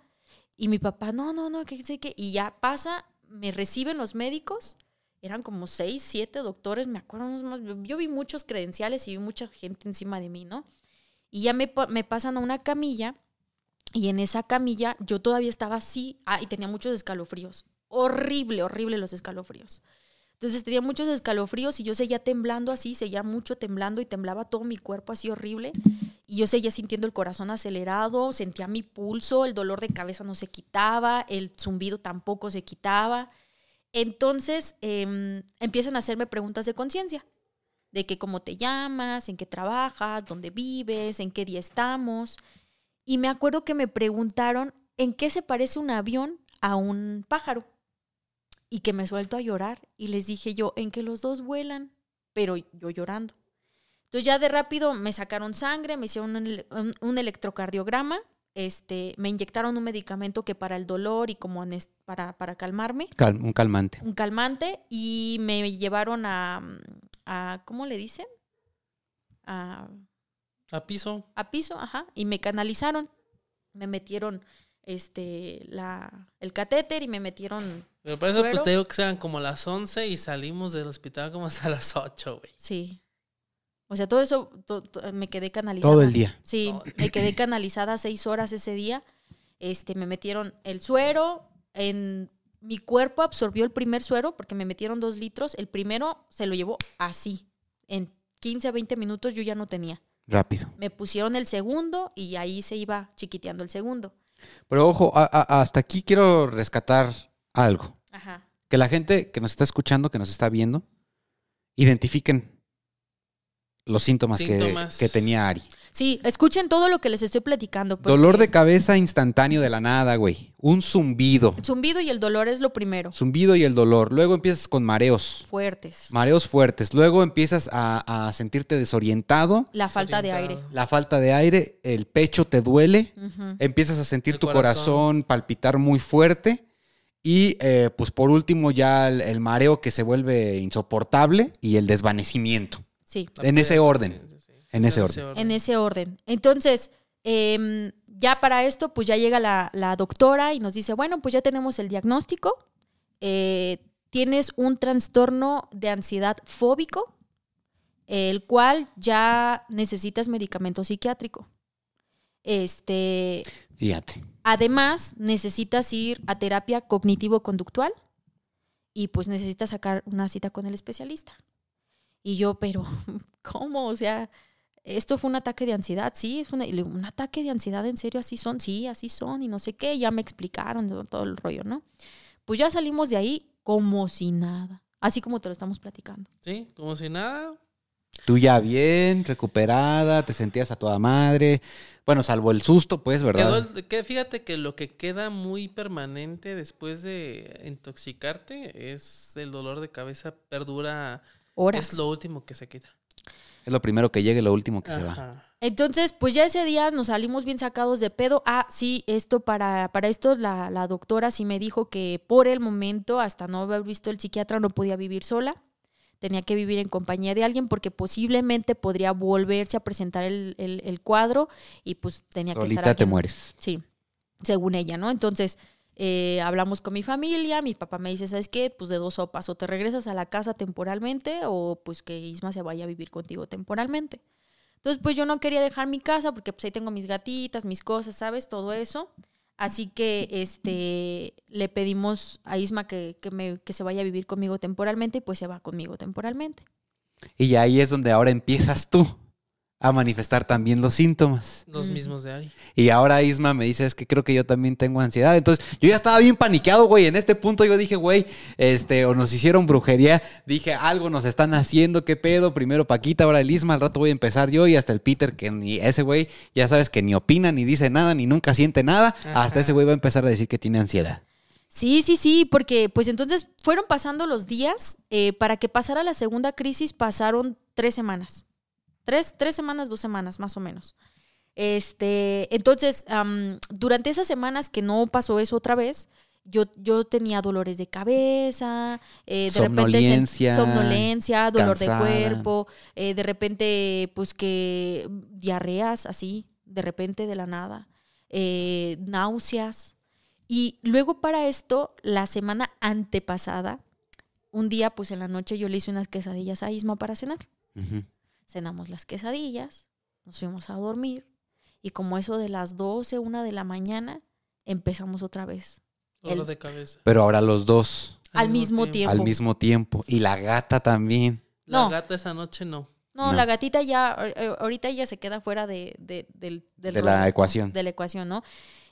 Y mi papá, no, no, no, que sé qué. Y ya pasa, me reciben los médicos. Eran como seis, siete doctores, me acuerdo. más- Yo vi muchos credenciales y vi mucha gente encima de mí, ¿no? Y ya me, me pasan a una camilla. Y en esa camilla yo todavía estaba así. Ah, y tenía muchos escalofríos. Horrible, horrible los escalofríos. Entonces tenía muchos escalofríos y yo seguía temblando así, seguía mucho temblando y temblaba todo mi cuerpo así horrible. Y yo seguía sintiendo el corazón acelerado, sentía mi pulso, el dolor de cabeza no se quitaba, el zumbido tampoco se quitaba. Entonces em, empiezan a hacerme preguntas de conciencia, de que cómo te llamas, en qué trabajas, dónde vives, en qué día estamos. Y me acuerdo que me preguntaron en qué se parece un avión a un pájaro. Y que me suelto a llorar. Y les dije yo, en que los dos vuelan, pero yo llorando. Entonces ya de rápido me sacaron sangre, me hicieron un, ele- un- un electrocardiograma, este, me inyectaron un medicamento que para el dolor y como para, para calmarme, Cal- un calmante. un calmante, y me llevaron a, a ¿cómo le dicen? A, A piso. a piso, ajá, y me canalizaron. Me metieron este, la, el catéter y me metieron, Pero por eso pues te digo que eran como las 11 y salimos del hospital como hasta las 8, güey. sí. O sea, todo eso to- to- me quedé canalizada. Todo el día. Sí, Todo me quedé canalizada seis horas ese día. Este, me metieron el suero, en mi cuerpo absorbió el primer suero porque me metieron dos litros. El primero se lo llevó así. En 15 a 20 minutos yo ya no tenía. Rápido. Me pusieron el segundo y ahí se iba chiquiteando el segundo. Pero ojo, a- a- hasta aquí quiero rescatar algo. Ajá. Que la gente que nos está escuchando, que nos está viendo, identifiquen los síntomas, que- Síntomas. Que, tenía Ari. Sí, escuchen todo lo que les estoy platicando. porque Dolor de cabeza instantáneo de la nada, güey. Un zumbido. El zumbido y el dolor es lo primero. Zumbido y el dolor. Luego empiezas con mareos. Fuertes. Mareos fuertes. Luego empiezas a, a sentirte desorientado. La falta de aire. La falta de aire. El pecho te duele. Empiezas a sentir El tu corazón. corazón. palpitar muy fuerte. Y eh, pues por último ya el, el mareo que se vuelve insoportable y el desvanecimiento. Sí. La En ese orden. En ese orden. En ese orden. Entonces, em, ya para esto, pues ya llega la, la doctora y nos dice, bueno, pues ya tenemos el diagnóstico. Eh, tienes un trastorno de ansiedad fóbico, el cual ya necesitas medicamento psiquiátrico. Este, Fíjate. además, necesitas ir a terapia cognitivo-conductual y pues necesitas sacar una cita con el especialista. Y yo, pero, ¿cómo? O sea, esto fue un ataque de ansiedad, sí, es una- un ataque de ansiedad, ¿en serio así son? Sí, así son, y no sé qué, ya me explicaron todo, el rollo, ¿no? Pues ya salimos de ahí como si nada, así como te lo estamos platicando. Sí, como si nada. Tú ya bien, recuperada, te sentías a toda madre. Bueno, salvo el susto, pues, Quedó ¿verdad? el- que fíjate que lo que queda muy permanente después de intoxicarte es el dolor de cabeza, perdura. Horas. Es lo último que se quita. Es lo primero que llega y lo último que se va. Entonces, pues ya ese día nos salimos bien sacados de pedo. Ah, sí, esto para, para esto la, la doctora sí me dijo que por el momento, hasta no haber visto el psiquiatra, no podía vivir sola. Tenía que vivir en compañía de alguien porque posiblemente podría volverse a presentar el, el- el cuadro y pues tenía que estar Solita te mueres. Sí. según ella, ¿no? Entonces, eh, hablamos con mi familia, mi papá me dice, ¿sabes qué? Pues de dos sopas, o te regresas a la casa temporalmente o pues que Isma se vaya a vivir contigo temporalmente. Entonces, pues yo no quería dejar mi casa porque pues ahí tengo mis gatitas, mis cosas, ¿sabes? Todo eso. Así que este le pedimos a Isma que, que, me, que se vaya a vivir conmigo temporalmente y pues se va conmigo temporalmente. Y ahí es donde ahora empiezas tú a manifestar también los síntomas. Los mismos de Ari. Y ahora Isma me dice, es que creo que yo también tengo ansiedad. Entonces, yo ya estaba bien paniqueado, güey. En este punto yo dije, güey, este, o nos hicieron brujería. Dije, algo nos están haciendo, qué pedo. Primero Paquita, ahora el Isma, al rato voy a empezar yo y hasta el Peter, que ni ese güey, ya sabes que ni opina, ni dice nada, ni nunca siente nada. Ajá. Hasta ese güey va a empezar a decir que tiene ansiedad. Sí, sí, sí, porque pues entonces fueron pasando los días. eh, para que pasara la segunda crisis pasaron tres semanas. Tres, tres semanas, dos semanas, más o menos. Este, entonces, am, durante esas semanas que no pasó eso otra vez, yo, yo tenía dolores de cabeza, eh, de repente Somnolencia, sen- somnolencia, dolor cansada. de cuerpo, eh, de repente, pues que diarreas así, de repente de la nada, eh, náuseas. Y luego para esto, la semana antepasada, un día, pues en la noche yo le hice unas quesadillas a Isma para cenar. Ujú. Cenamos las quesadillas, nos fuimos a dormir y como eso de las 12, una de la mañana, empezamos otra vez. Dolor El- de cabeza. Pero ahora los dos Al mismo tiempo. al mismo tiempo. Y la gata también. La No. gata esa noche no. No, No. la gatita ya, eh, eh, ahorita ya se queda fuera de, de- del, del De la ecuación. De la ecuación, ¿no?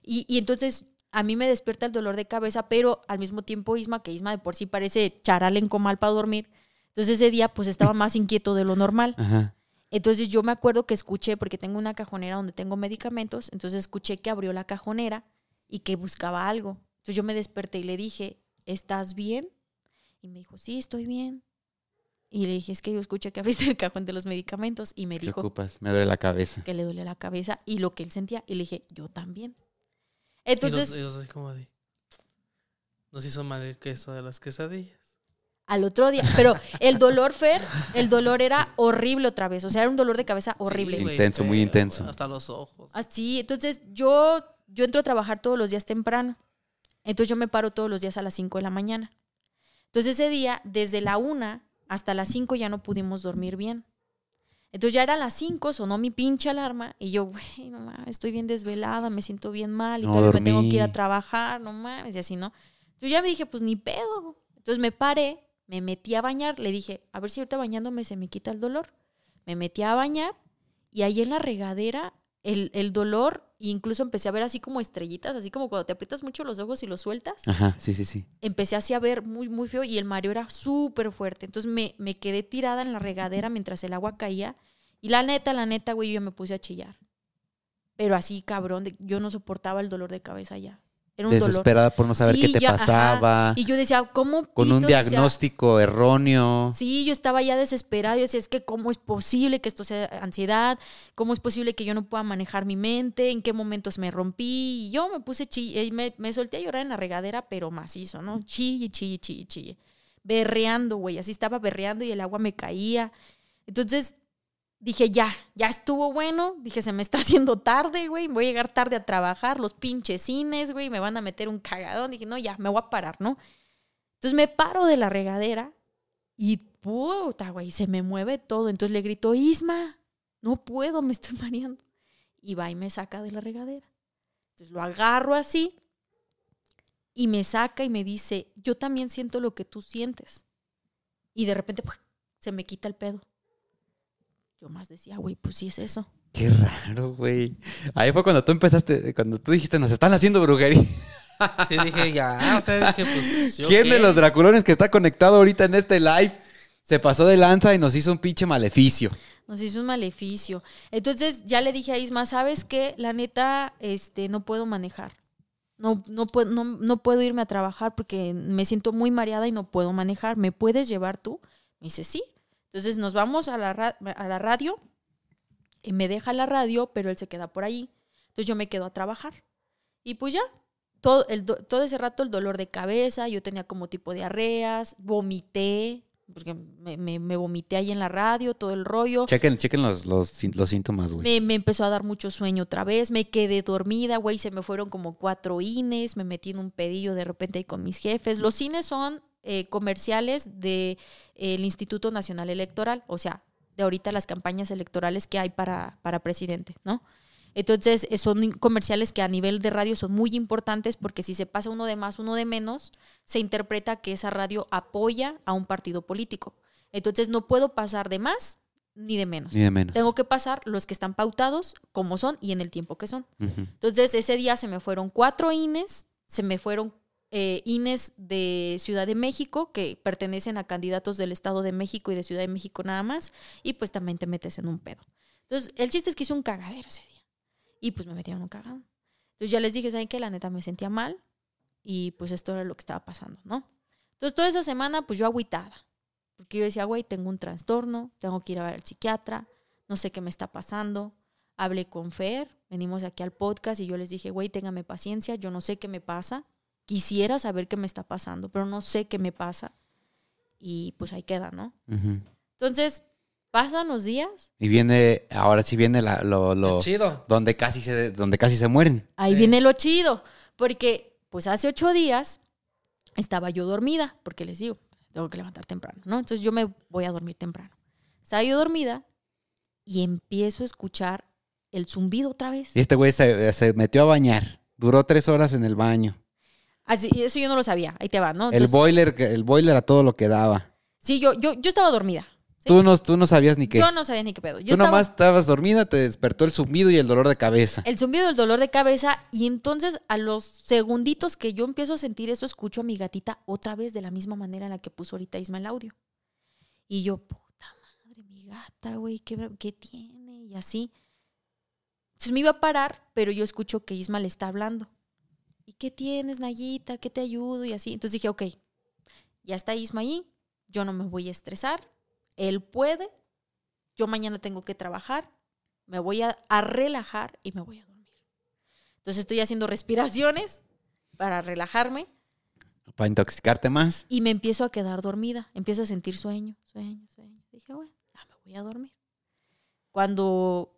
Y, y entonces a mí me despierta el dolor de cabeza, pero al mismo tiempo Isma, que Isma de por sí parece charal en comal para dormir, entonces ese día pues estaba más inquieto de lo normal. Ajá. Entonces yo me acuerdo que escuché, porque tengo una cajonera donde tengo medicamentos, entonces escuché que abrió la cajonera y que buscaba algo. Entonces yo me desperté y le dije, ¿estás bien? Y me dijo, sí, estoy bien. Y le dije, es que yo escuché que abriste el cajón de los medicamentos y me ¿Qué dijo ocupas? Me duele la cabeza. que le duele la cabeza y lo que él sentía. Y le dije, yo también. y Entonces, los, y los así como de. Nos hizo mal el queso de las quesadillas. Al otro día, pero el dolor, Fer, el dolor era horrible otra vez. O sea, era un dolor de cabeza horrible. Sí, Intenso, muy intenso. Hasta los ojos. Así, entonces yo, yo entro a trabajar todos los días temprano. Entonces yo me paro todos los días a las 5 de la mañana. Entonces ese día, desde la 1 hasta las 5 ya no pudimos dormir bien. Entonces ya eran las 5, sonó mi pinche alarma y yo, güey, no mames, estoy bien desvelada, me siento bien mal y No todavía me tengo que ir a trabajar, no mames, y así, ¿no? Yo ya me dije, pues ni pedo. Entonces me paré, me metí a bañar, le dije, a ver si ahorita bañándome se me quita el dolor. Me metí a bañar y ahí en la regadera el, el dolor, incluso empecé a ver así como estrellitas, así como cuando te aprietas mucho los ojos y los sueltas, Ajá, sí, sí, sí. empecé así a ver muy, muy feo y el mareo era súper fuerte. Entonces me, me quedé tirada en la regadera mientras el agua caía y la neta, la neta, güey, yo me puse a chillar. Pero así, cabrón, de- yo no soportaba el dolor de cabeza ya. Era un dolor. Desesperada por no saber Sí, qué te ya, ajá. pasaba. Y yo decía, ¿cómo? Con un diagnóstico erróneo. Sí, yo estaba ya desesperada. Yo decía, es que cómo es posible que esto sea ansiedad, cómo es posible que yo no pueda manejar mi mente, en qué momentos me rompí. Y yo me puse chi eh, me, me solté a llorar en la regadera, pero macizo, ¿no? Chille, chille, chille, chille. Berreando, güey. Así estaba berreando y el agua me caía. Entonces dije, ya, ya estuvo bueno. Dije, se me está haciendo tarde, güey. Voy a llegar tarde a trabajar. Los pinches cines, güey, me van a meter un cagadón. Dije, no, ya, me voy a parar, ¿no? Entonces me paro de la regadera y puta, güey, se me mueve todo. Entonces le grito, Isma, no puedo, me estoy mareando. Y va y me saca de la regadera. Entonces lo agarro así y me saca y me dice, yo también siento lo que tú sientes. Y de repente se me quita el pedo. Yo más decía, güey, pues sí es eso. Qué raro, güey. Ahí fue cuando tú empezaste, cuando tú dijiste, nos están haciendo brujería. Sí, dije, ya. O sea, dije, pues. ¿yo ¿Quién qué? de los draculones que está conectado ahorita en este live se pasó de lanza y nos hizo un pinche maleficio? Nos hizo un maleficio. Entonces ya le dije a Isma, ¿sabes qué? La neta, este, no puedo manejar. No, no, puedo, no, no puedo irme a trabajar porque me siento muy mareada y no puedo manejar. ¿Me puedes llevar tú? Me dice, sí. Entonces nos vamos a la, a la radio y me deja la radio, pero él se queda por ahí. Entonces yo me quedo a trabajar. Y pues ya, todo, el, do- todo ese rato el dolor de cabeza, yo tenía como tipo diarreas, vomité, porque me, me- me vomité ahí en la radio, todo el rollo. Chequen, chequen los, los, los síntomas, güey. Me, me empezó a dar mucho sueño otra vez, me quedé dormida, güey, se me fueron como cuatro INES, me metí en un pedillo de repente ahí con mis jefes. Los INES son eh, comerciales del Instituto Nacional Electoral, o sea, de ahorita las campañas electorales que hay para, para presidente, ¿no? Entonces, eh, son comerciales que a nivel de radio son muy importantes porque si se pasa uno de más, uno de menos, se interpreta que esa radio apoya a un partido político. Entonces, no puedo pasar de más ni de menos. Ni de menos. Tengo que pasar los que están pautados, como son y en el tiempo que son. Ujú. Entonces, ese día se me fueron cuatro INES, se me fueron eh, INES de Ciudad de México, que pertenecen a candidatos del Estado de México y de Ciudad de México nada más, y pues también te metes en un pedo. Entonces, el chiste es que hice un cagadero ese día. Y pues me metieron un cagado. Entonces ya les dije, ¿saben qué? La neta me sentía mal, y pues esto era lo que estaba pasando, ¿no? Entonces, toda esa semana, pues yo agüitada. Porque yo decía, güey, tengo un trastorno, tengo que ir a ver al psiquiatra, no sé qué me está pasando. Hablé con Fer, venimos aquí al podcast y yo les dije, güey, téngame paciencia, yo no sé qué me pasa. Quisiera saber qué me está pasando, pero no sé qué me pasa. Y pues ahí queda, ¿no? Ujú. Entonces, pasan los días, Y viene, ahora sí viene la, lo, lo- Chido. donde casi se, donde casi se mueren. ahí Sí. viene lo chido. Porque, pues hace ocho días estaba yo dormida, porque les digo, tengo que levantar temprano, ¿no? Entonces yo me voy a dormir temprano. Estaba yo dormida y empiezo a escuchar el zumbido otra vez. Y este güey se, se metió a bañar. Duró tres horas en el baño. Así, eso yo no lo sabía. Ahí te va, ¿no? El boiler, el boiler a todo lo que daba. sí, yo, yo, yo estaba dormida. Sí. Tú, no, tú no sabías ni qué. Yo no sabía ni qué pedo. Yo tú estaba nomás estabas dormida, te despertó el zumbido y el dolor de cabeza. el zumbido del dolor de cabeza y entonces a los segunditos que yo empiezo a sentir eso, escucho a mi gatita otra vez de la misma manera en la que puso ahorita Isma el audio. Y yo, puta madre, mi gata, güey, ¿qué, qué tiene? Y así. Entonces me iba a parar, pero yo escucho que Isma le está hablando. ¿Y qué tienes, Nayita? ¿Qué te ayudo? Y así. Entonces dije, ok, ya está Isma ahí, yo no me voy a estresar, él puede, yo mañana tengo que trabajar, me voy a, a relajar y me voy a dormir. Entonces estoy haciendo respiraciones para relajarme Para intoxicarte más. y me empiezo a quedar dormida, empiezo a sentir sueño, sueño, sueño. Dije, bueno, ya me voy a dormir. Cuando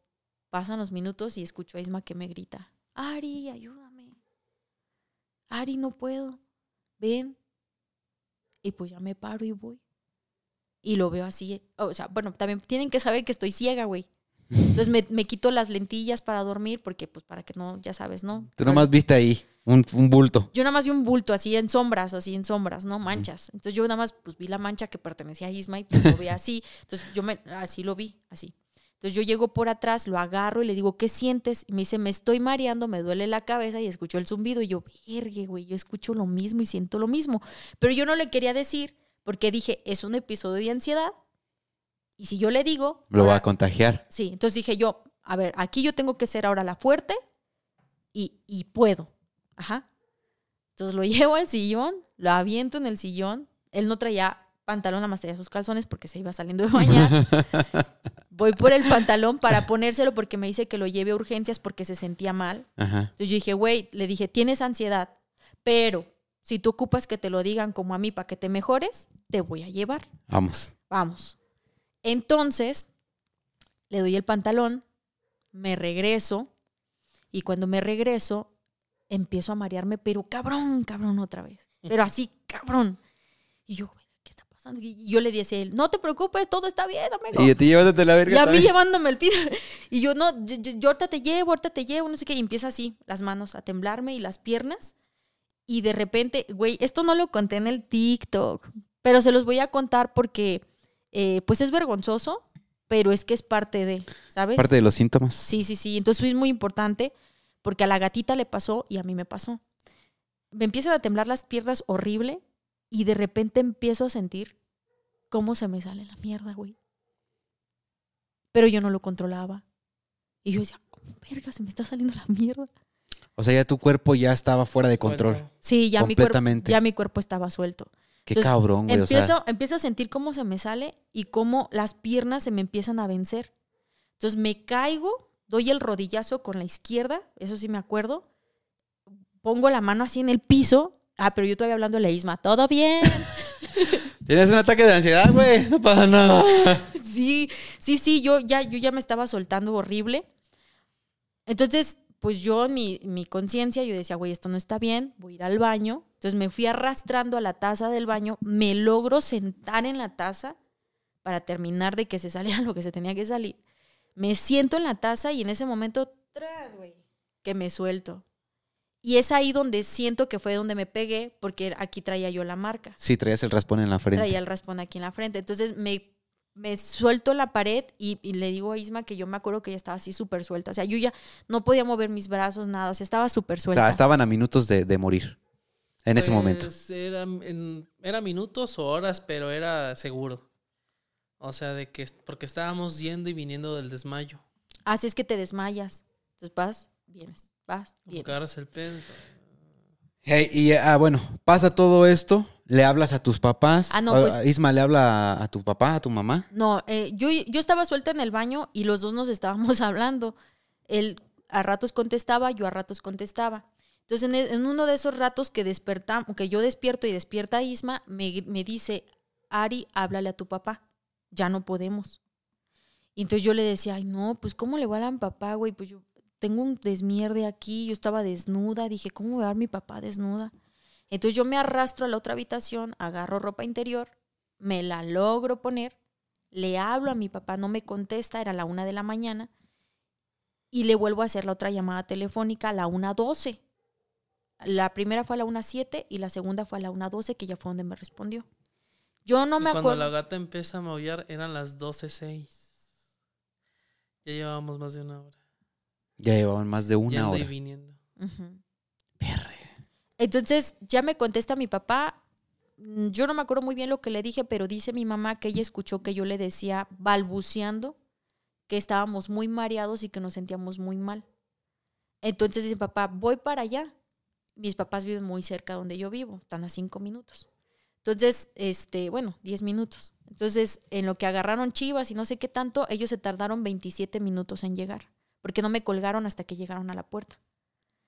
pasan los minutos y escucho a Isma que me grita, Ari, ayúdame. Ari, no puedo. Ven. Y pues ya me paro y voy. Y lo veo así. O sea, bueno, también tienen que saber que estoy ciega, güey. Entonces me, me quito las lentillas para dormir porque, pues, para que no, ya sabes, ¿no? Tú nomás viste ahí un, un bulto. Yo nada más vi un bulto así en sombras, así en sombras, ¿no? Manchas. Entonces yo nada más pues vi la mancha que pertenecía a Isma y pues, lo vi así. Entonces yo me, así lo vi, así. Entonces yo llego por atrás, lo agarro y le digo, ¿qué sientes? Y me dice, me estoy mareando, me duele la cabeza y escucho el zumbido. Y yo, vergue, güey, yo escucho lo mismo y siento lo mismo. Pero yo no le quería decir porque dije, es un episodio de ansiedad. Y si yo le digo... Lo va a contagiar. Sí, entonces dije yo, a ver, aquí yo tengo que ser ahora la fuerte y, y puedo. Ajá. Entonces lo llevo al sillón, lo aviento en el sillón. Él no traía pantalón, más traía sus calzones porque se iba saliendo de bañar. Voy por el pantalón para ponérselo porque me dice que lo lleve a urgencias porque se sentía mal. Ajá. Entonces yo dije, güey, le dije, tienes ansiedad, pero si tú ocupas que te lo digan como a mí para que te mejores, te voy a llevar. Vamos. Vamos. Entonces, le doy el pantalón, me regreso y cuando me regreso, empiezo a marearme, pero cabrón, cabrón otra vez. Pero así, cabrón. Y yo, ¿qué está pasando? Y yo le decía a él, no te preocupes, todo está bien, amigo. Y te la verga. Y a mí llevándome el piso. Y yo, no, yo, yo- yo ahorita te llevo, ahorita te llevo, no sé qué. Y empieza así, las manos a temblarme y las piernas. Y de repente, güey, esto no lo conté en el TikTok, pero se los voy a contar porque, eh, pues es vergonzoso, pero es que es parte de, ¿sabes? Parte de los síntomas. Sí, sí, sí. Entonces es muy importante porque a la gatita le pasó y a mí me pasó. Me empiezan a temblar las piernas horrible y de repente empiezo a sentir cómo se me sale la mierda, güey. Pero yo no lo controlaba. Y yo decía, ¿cómo verga se me está saliendo la mierda? O sea, ya tu cuerpo ya estaba fuera de control. Suelto. Sí, ya mi, cuerpo, Completamente. ya mi cuerpo estaba suelto. Qué Entonces, cabrón, güey. O Empiezo, sea, empiezo a sentir cómo se me sale y cómo las piernas se me empiezan a vencer. Entonces me caigo, doy el rodillazo con la izquierda, eso sí me acuerdo. Pongo la mano así en el piso. Ah, pero yo todavía hablando de la Isma. ¿Todo bien? Tienes un ataque de ansiedad, güey. No pasa nada. Sí, sí, sí, yo ya, yo ya me estaba soltando horrible. Entonces, pues yo mi, mi conciencia, yo decía, güey, esto no está bien, voy a ir al baño. Entonces me fui arrastrando a la taza del baño, me logro sentar en la taza para terminar de que se saliera lo que se tenía que salir. Me siento en la taza y en ese momento, tras, güey, que me suelto. Y es ahí donde siento que fue donde me pegué, porque aquí traía yo la marca. Sí, traías el raspón en la frente. Traía el raspón aquí en la frente. Entonces me, me suelto la pared y, y le digo a Isma que yo me acuerdo que ella estaba así súper suelta. O sea, yo ya no podía mover mis brazos, nada. O sea, estaba súper O suelta. sea, estaban a minutos de, de morir. En ese momento. Pues, Era, en- era minutos o horas, pero era seguro. O sea, de que porque estábamos yendo y viniendo del desmayo. Así es que te desmayas. Entonces vas, vienes, vas, vienes. el pedo. Hey, y ah, bueno, pasa todo esto, le hablas a tus papás. Ah, no, pues- Isma le habla a, a tu papá, a tu mamá. No, eh, yo, yo estaba suelta en el baño y los dos nos estábamos hablando. Él a ratos contestaba, yo a ratos contestaba. Entonces, en, e- en uno de esos ratos que despertamos, que yo despierto y despierta a Isma, me, me dice, Ari, háblale a tu papá. Ya no podemos. Y entonces yo le decía, ay, no, pues, ¿cómo le voy a hablar a mi papá, güey? Pues yo tengo un desmierde aquí, yo estaba desnuda. Dije, ¿cómo va a dar mi papá desnuda? Entonces yo me arrastro a la otra habitación, agarro ropa interior, me la logro poner, le hablo a mi papá, no me contesta, era la una de la mañana, y le vuelvo a hacer la otra llamada telefónica a la 1.12. La primera fue a la 1.07 y la segunda fue a la 1.12, que ya fue donde me respondió. Yo no me cuando acuerdo. la gata empieza a maullar, eran las 12.06. Ya llevábamos más de una hora. Ya llevaban más de una y hora. viniendo. Perre. Entonces ya me contesta mi papá. Mm, Yo no me acuerdo muy bien lo que le dije, pero dice mi mamá que ella escuchó que yo le decía balbuceando que estábamos muy mareados y que nos sentíamos muy mal. Entonces dice papá, voy para allá. Mis papás viven muy cerca donde yo vivo, están a cinco minutos. Entonces, este, bueno, diez minutos. Entonces, en lo que agarraron chivas y no sé qué tanto, ellos se tardaron 27 minutos en llegar, porque no me colgaron hasta que llegaron a la puerta.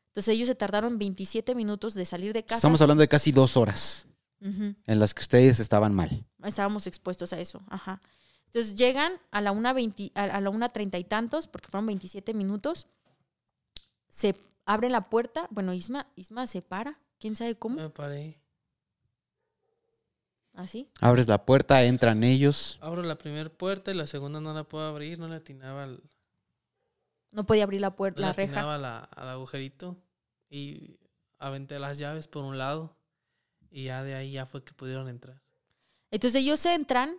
Entonces ellos se tardaron 27 minutos de salir de casa. Estamos hablando de casi dos horas en las que ustedes estaban mal. Estábamos expuestos a eso. Ajá. Entonces llegan a la una veinti- a a la una treinta y tantos, porque fueron 27 minutos. Se abre la puerta. Bueno, Isma, Isma se para. ¿Quién sabe cómo? Me paré. Así. Abres la puerta, entran ellos. Abro la primera puerta y la segunda no la puedo abrir. No le atinaba al, No podía abrir la puerta, la reja. la- al agujerito. Y aventé las llaves por un lado. Y ya de ahí ya fue que pudieron entrar. Entonces ellos entran.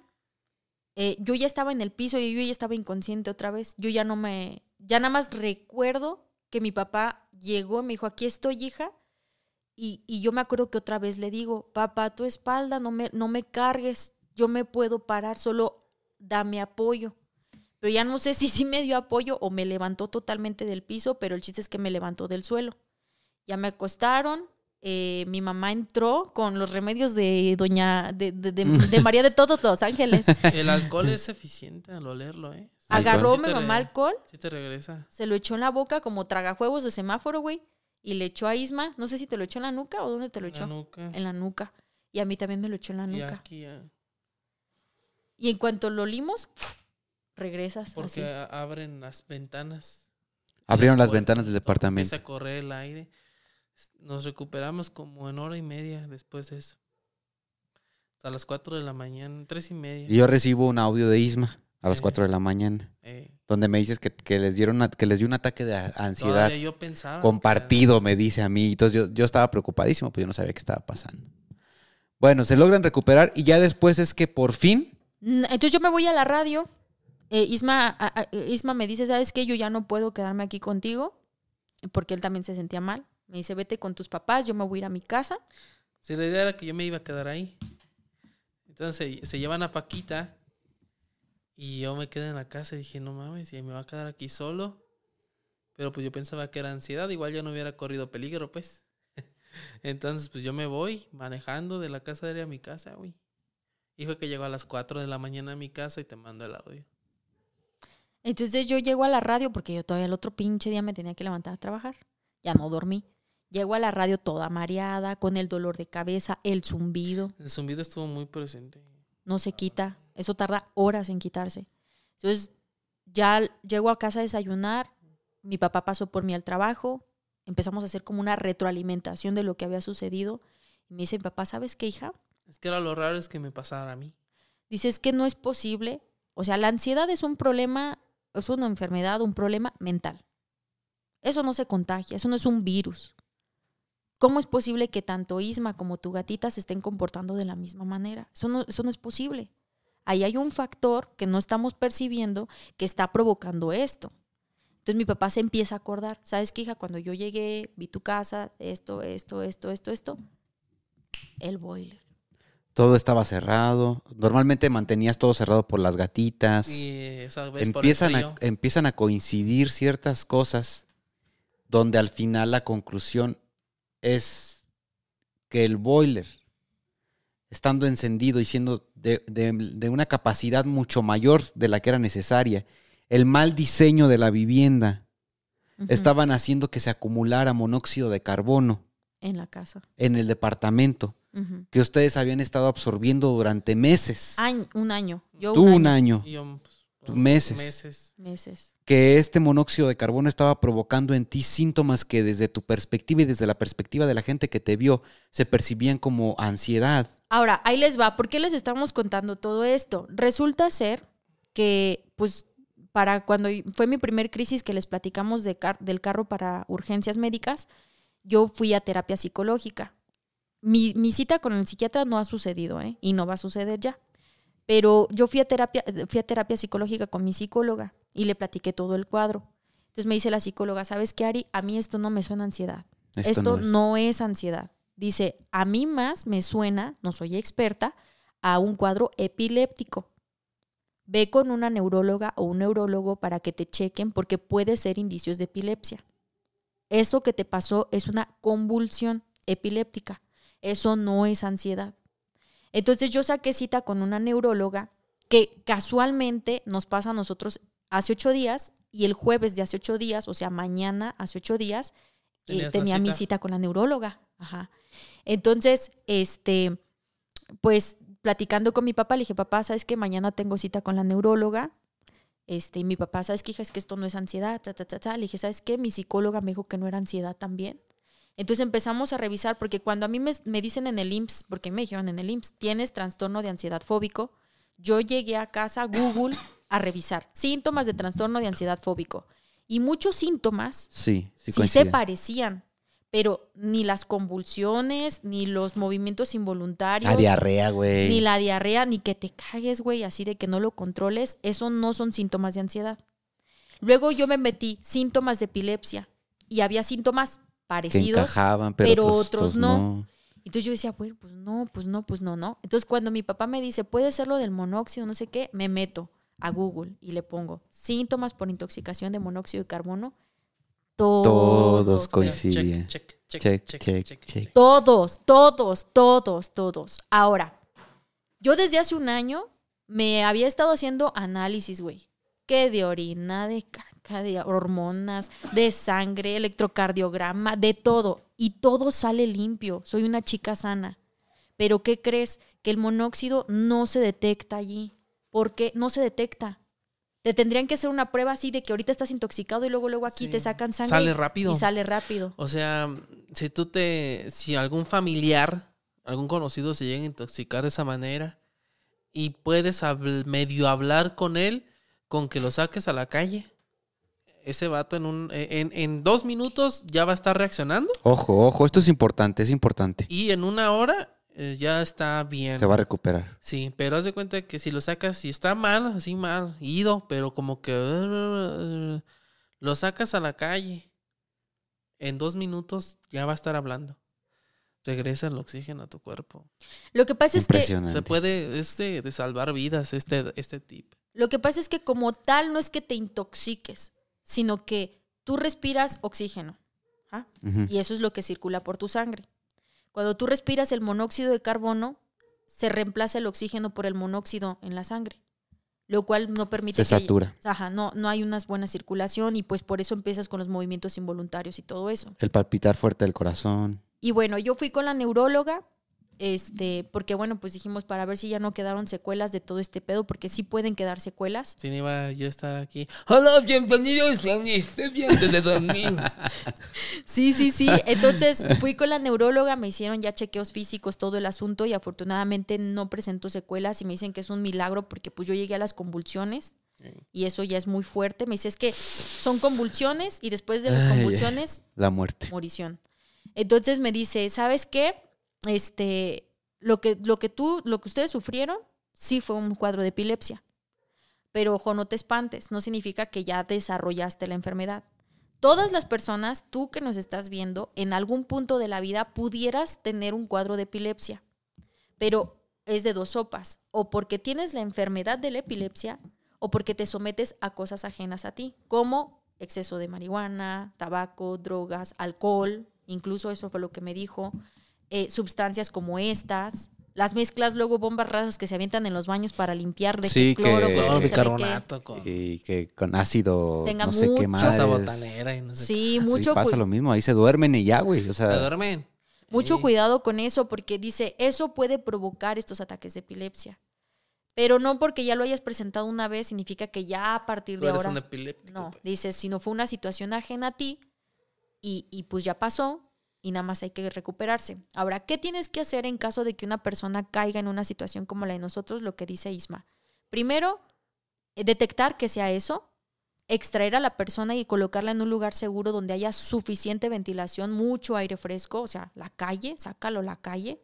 eh, yo ya estaba en el piso y yo ya estaba inconsciente otra vez. Yo ya no me. Ya nada más recuerdo que mi papá llegó y me dijo: Aquí estoy, hija. Y, y yo me acuerdo que otra vez le digo: Papá, tu espalda, no me, no me cargues. Yo me puedo parar, solo dame apoyo. Pero ya no sé si sí me dio apoyo o me levantó totalmente del piso, pero el chiste es que me levantó del suelo. Ya me acostaron. eh, mi mamá entró con los remedios de doña de, de- de- de María de todos los ángeles. El alcohol es eficiente al olerlo, ¿eh? Sí, Agarró sí mi mamá alcohol, Sí te regresa. se lo echó en la boca como tragajuegos de semáforo, güey. Y le echó a Isma, no sé si te lo echó en la nuca o dónde te lo en la echó. nuca. En la nuca. Y a mí también me lo echó en la Y nuca. aquí ya. Y en cuanto lo olimos, regresas. Porque así. a- abren las ventanas. Abrieron las ventanas del departamento. Empieza a correr el aire. Nos recuperamos como en hora y media después de eso. Hasta las 4 de la mañana, tres y media. Y yo recibo un audio de Isma a las Eh. 4 de la mañana, Eh, donde me dices que, que les dieron una- que les dio un ataque de a- ansiedad todavía yo pensaba. compartido, me dice a mí. Entonces yo, yo estaba preocupadísimo, pues yo no sabía qué estaba pasando. Bueno, se logran recuperar y ya después es que por fin Entonces yo me voy a la radio. Eh, Isma, a- a- Isma me dice, ¿sabes qué? Yo ya no puedo quedarme aquí contigo, porque él también se sentía mal. Me dice, vete con tus papás, yo me voy a ir a mi casa. era- Sí, la idea era que yo me iba a quedar ahí. Entonces se llevan a Paquita. Y yo me quedé en la casa y dije, no mames, y me va a quedar aquí solo. Pero pues yo pensaba que era ansiedad, igual yo no hubiera corrido peligro, pues. Entonces, pues yo me voy manejando de la casa de a mi casa, güey. Y fue que llegó a las 4 de la mañana a mi casa y te mando el audio. Entonces yo llego a la radio porque yo todavía el otro pinche día me tenía que levantar a trabajar. Ya no dormí. Llego a la radio toda mareada, con el dolor de cabeza, el zumbido, El zumbido estuvo muy presente. no se quita. Eso tarda horas en quitarse. Entonces, ya llego a casa a desayunar, mi papá pasó por mí al trabajo, empezamos a hacer como una retroalimentación de lo que había sucedido. Y me dice papá, ¿sabes qué, hija? Es que era lo raro es que me pasara a mí. Dice, es que no es posible. O sea, la ansiedad es un problema, es una enfermedad, un problema mental. Eso no se contagia, eso no es un virus. ¿Cómo es posible que tanto Isma como tu gatita se estén comportando de la misma manera? Eso no, eso no es posible. Ahí hay un factor que no estamos percibiendo que está provocando esto. Entonces mi papá se empieza a acordar, ¿sabes qué, hija? Cuando yo llegué, vi tu casa, esto, esto, esto, esto, esto, el boiler. Todo estaba cerrado. Normalmente mantenías todo cerrado por las gatitas. Y esa vez empiezan, por el a, frío. empiezan a coincidir ciertas cosas donde al final la conclusión es que el boiler, estando encendido y siendo de, de- de una capacidad mucho mayor de la que era necesaria, el mal diseño de la vivienda, estaban haciendo que se acumulara monóxido de carbono en la casa. en el departamento Que ustedes habían estado absorbiendo durante meses. Año- un año. Yo Tú un año. año. Y yo, pues, Meses. Meses. Meses. que este monóxido de carbono estaba provocando en ti síntomas que desde tu perspectiva y desde la perspectiva de la gente que te vio se percibían como ansiedad. Ahora, ahí les va. ¿Por qué les estamos contando todo esto? Resulta ser que, pues, para cuando fue mi primer crisis que les platicamos de car- del carro para urgencias médicas, yo fui a terapia psicológica. Mi, mi cita con el psiquiatra no ha sucedido, ¿eh? Y no va a suceder ya. Pero yo fui a terapia, fui a terapia psicológica con mi psicóloga y le platiqué todo el cuadro. Entonces me dice la psicóloga, ¿sabes qué, Ari? A mí esto no me suena a ansiedad. Esto, no es. no es ansiedad. Dice, a mí más me suena, no soy experta, a un cuadro epiléptico. Ve con una neuróloga o un neurólogo para que te chequen porque puede ser indicios de epilepsia. Eso que te pasó es una convulsión epiléptica. Eso no es ansiedad. Entonces yo saqué cita con una neuróloga que casualmente nos pasa a nosotros hace ocho días y el jueves de hace ocho días, o sea, mañana hace ocho días, eh, tenía mi cita. con la neuróloga. Ajá. Entonces, este, pues platicando con mi papá, le dije, papá, ¿sabes qué? Mañana tengo cita con la neuróloga. Este, y mi papá, ¿sabes qué, hija? Es que esto no es ansiedad. ta, ta". Le dije, ¿sabes qué? Mi psicóloga me dijo que no era ansiedad también. Entonces empezamos a revisar, porque cuando a mí me, me dicen en el IMSS, porque me dijeron en el IMSS, tienes trastorno de ansiedad fóbico, yo llegué a casa, Google, a revisar síntomas de trastorno de ansiedad fóbico. Y muchos síntomas Sí, sí, sí, se parecían, pero ni las convulsiones, ni los movimientos involuntarios, La diarrea, güey. ni la diarrea, ni que te cagues, güey, así de que no lo controles, eso no son síntomas de ansiedad. Luego yo me metí síntomas de epilepsia y había síntomas que parecidos, encajaban, pero, pero otros, no. entonces yo decía, bueno, pues no, pues no, pues no, no. Entonces cuando mi papá me dice, puede ser lo del monóxido, no sé qué, me meto a Google y le pongo síntomas por intoxicación de monóxido de carbono. Todos Todos, coincidían. Check, check, Check, check, check, check, check. check. Todos, todos, todos, todos. Ahora, yo desde hace un año me había estado haciendo análisis, güey. Que de orina, de caca, de hormonas, de sangre, electrocardiograma, de todo. Y todo sale limpio. Soy una chica sana. Pero ¿qué crees? Que el monóxido no se detecta allí. ¿Por qué? No se detecta. Te tendrían que hacer una prueba así de que ahorita estás intoxicado y luego luego aquí Sí. te sacan sangre. Sale rápido. Y sale rápido. O sea, si tú te. Si algún familiar, algún conocido se llega a intoxicar de esa manera y puedes habl- medio hablar con él, con que lo saques a la calle, ese vato en, un, en, en dos minutos ya va a estar reaccionando Ojo, ojo, esto es importante, es importante. y en una hora eh, ya está bien. Se va a recuperar. Sí, pero haz de cuenta que si lo sacas, si está mal, así mal, ido, pero como que uh, lo sacas a la calle, en dos minutos ya va a estar hablando. Regresa el oxígeno a tu cuerpo. Lo que pasa es que. Se puede, es de, de salvar vidas este, este tip. Lo que pasa es que como tal no es que te intoxiques, sino que tú respiras oxígeno. ¿ah? Y eso es lo que circula por tu sangre. Cuando tú respiras el monóxido de carbono, se reemplaza el oxígeno por el monóxido en la sangre. lo cual no permite Se que- satura. Ajá, no, no hay una buena circulación y pues por eso empiezas con los movimientos involuntarios y todo eso. El palpitar fuerte del corazón. Y bueno, yo fui con la neuróloga, este, porque bueno, pues dijimos para ver si ya no quedaron secuelas de todo este pedo, porque sí pueden quedar secuelas. Si no iba yo a estar aquí. Hola, bienvenidos a mi de dormir. Sí, sí, sí. Entonces fui con la neuróloga, me hicieron ya chequeos físicos, todo el asunto y afortunadamente no presentó secuelas y me dicen que es un milagro porque pues yo llegué a las convulsiones y eso ya es muy fuerte. Me dice es que son convulsiones y después de las ay. convulsiones, La muerte. morición. Entonces me dice, ¿sabes qué? Este, lo que, lo que tú, lo que ustedes sufrieron, sí fue un cuadro de epilepsia. Pero ojo, no te espantes, no significa que ya desarrollaste la enfermedad. Todas las personas, tú que nos estás viendo, en algún punto de la vida pudieras tener un cuadro de epilepsia, pero es de dos sopas, o porque tienes la enfermedad de la epilepsia o porque te sometes a cosas ajenas a ti, como exceso de marihuana, tabaco, drogas, alcohol, incluso eso fue lo que me dijo, eh, sustancias como estas, las mezclas luego bombas raras que se avientan en los baños para limpiar de Sí, que cloro, que- con bicarbonato con Y que con ácido, Tenga no sé qué mucho- más. salsa botanera y no sé Sí, Sí, mucho pasa lo mismo. Ahí se duermen y ya, güey. O sea, ¿Se duermen? Mucho Sí. cuidado con eso porque dice, eso puede provocar estos ataques de epilepsia. Pero no porque ya lo hayas presentado una vez significa que ya a partir de ahora... No, pues. dice, si no fue una situación ajena a ti y, y pues ya pasó y nada más hay que recuperarse. Ahora, ¿qué tienes que hacer en caso de que una persona caiga en una situación como la de nosotros? Lo que dice Isma. Primero, eh, detectar que sea eso, extraer a la persona y colocarla en un lugar seguro donde haya suficiente ventilación, mucho aire fresco, o sea, la calle, sácalo a la calle.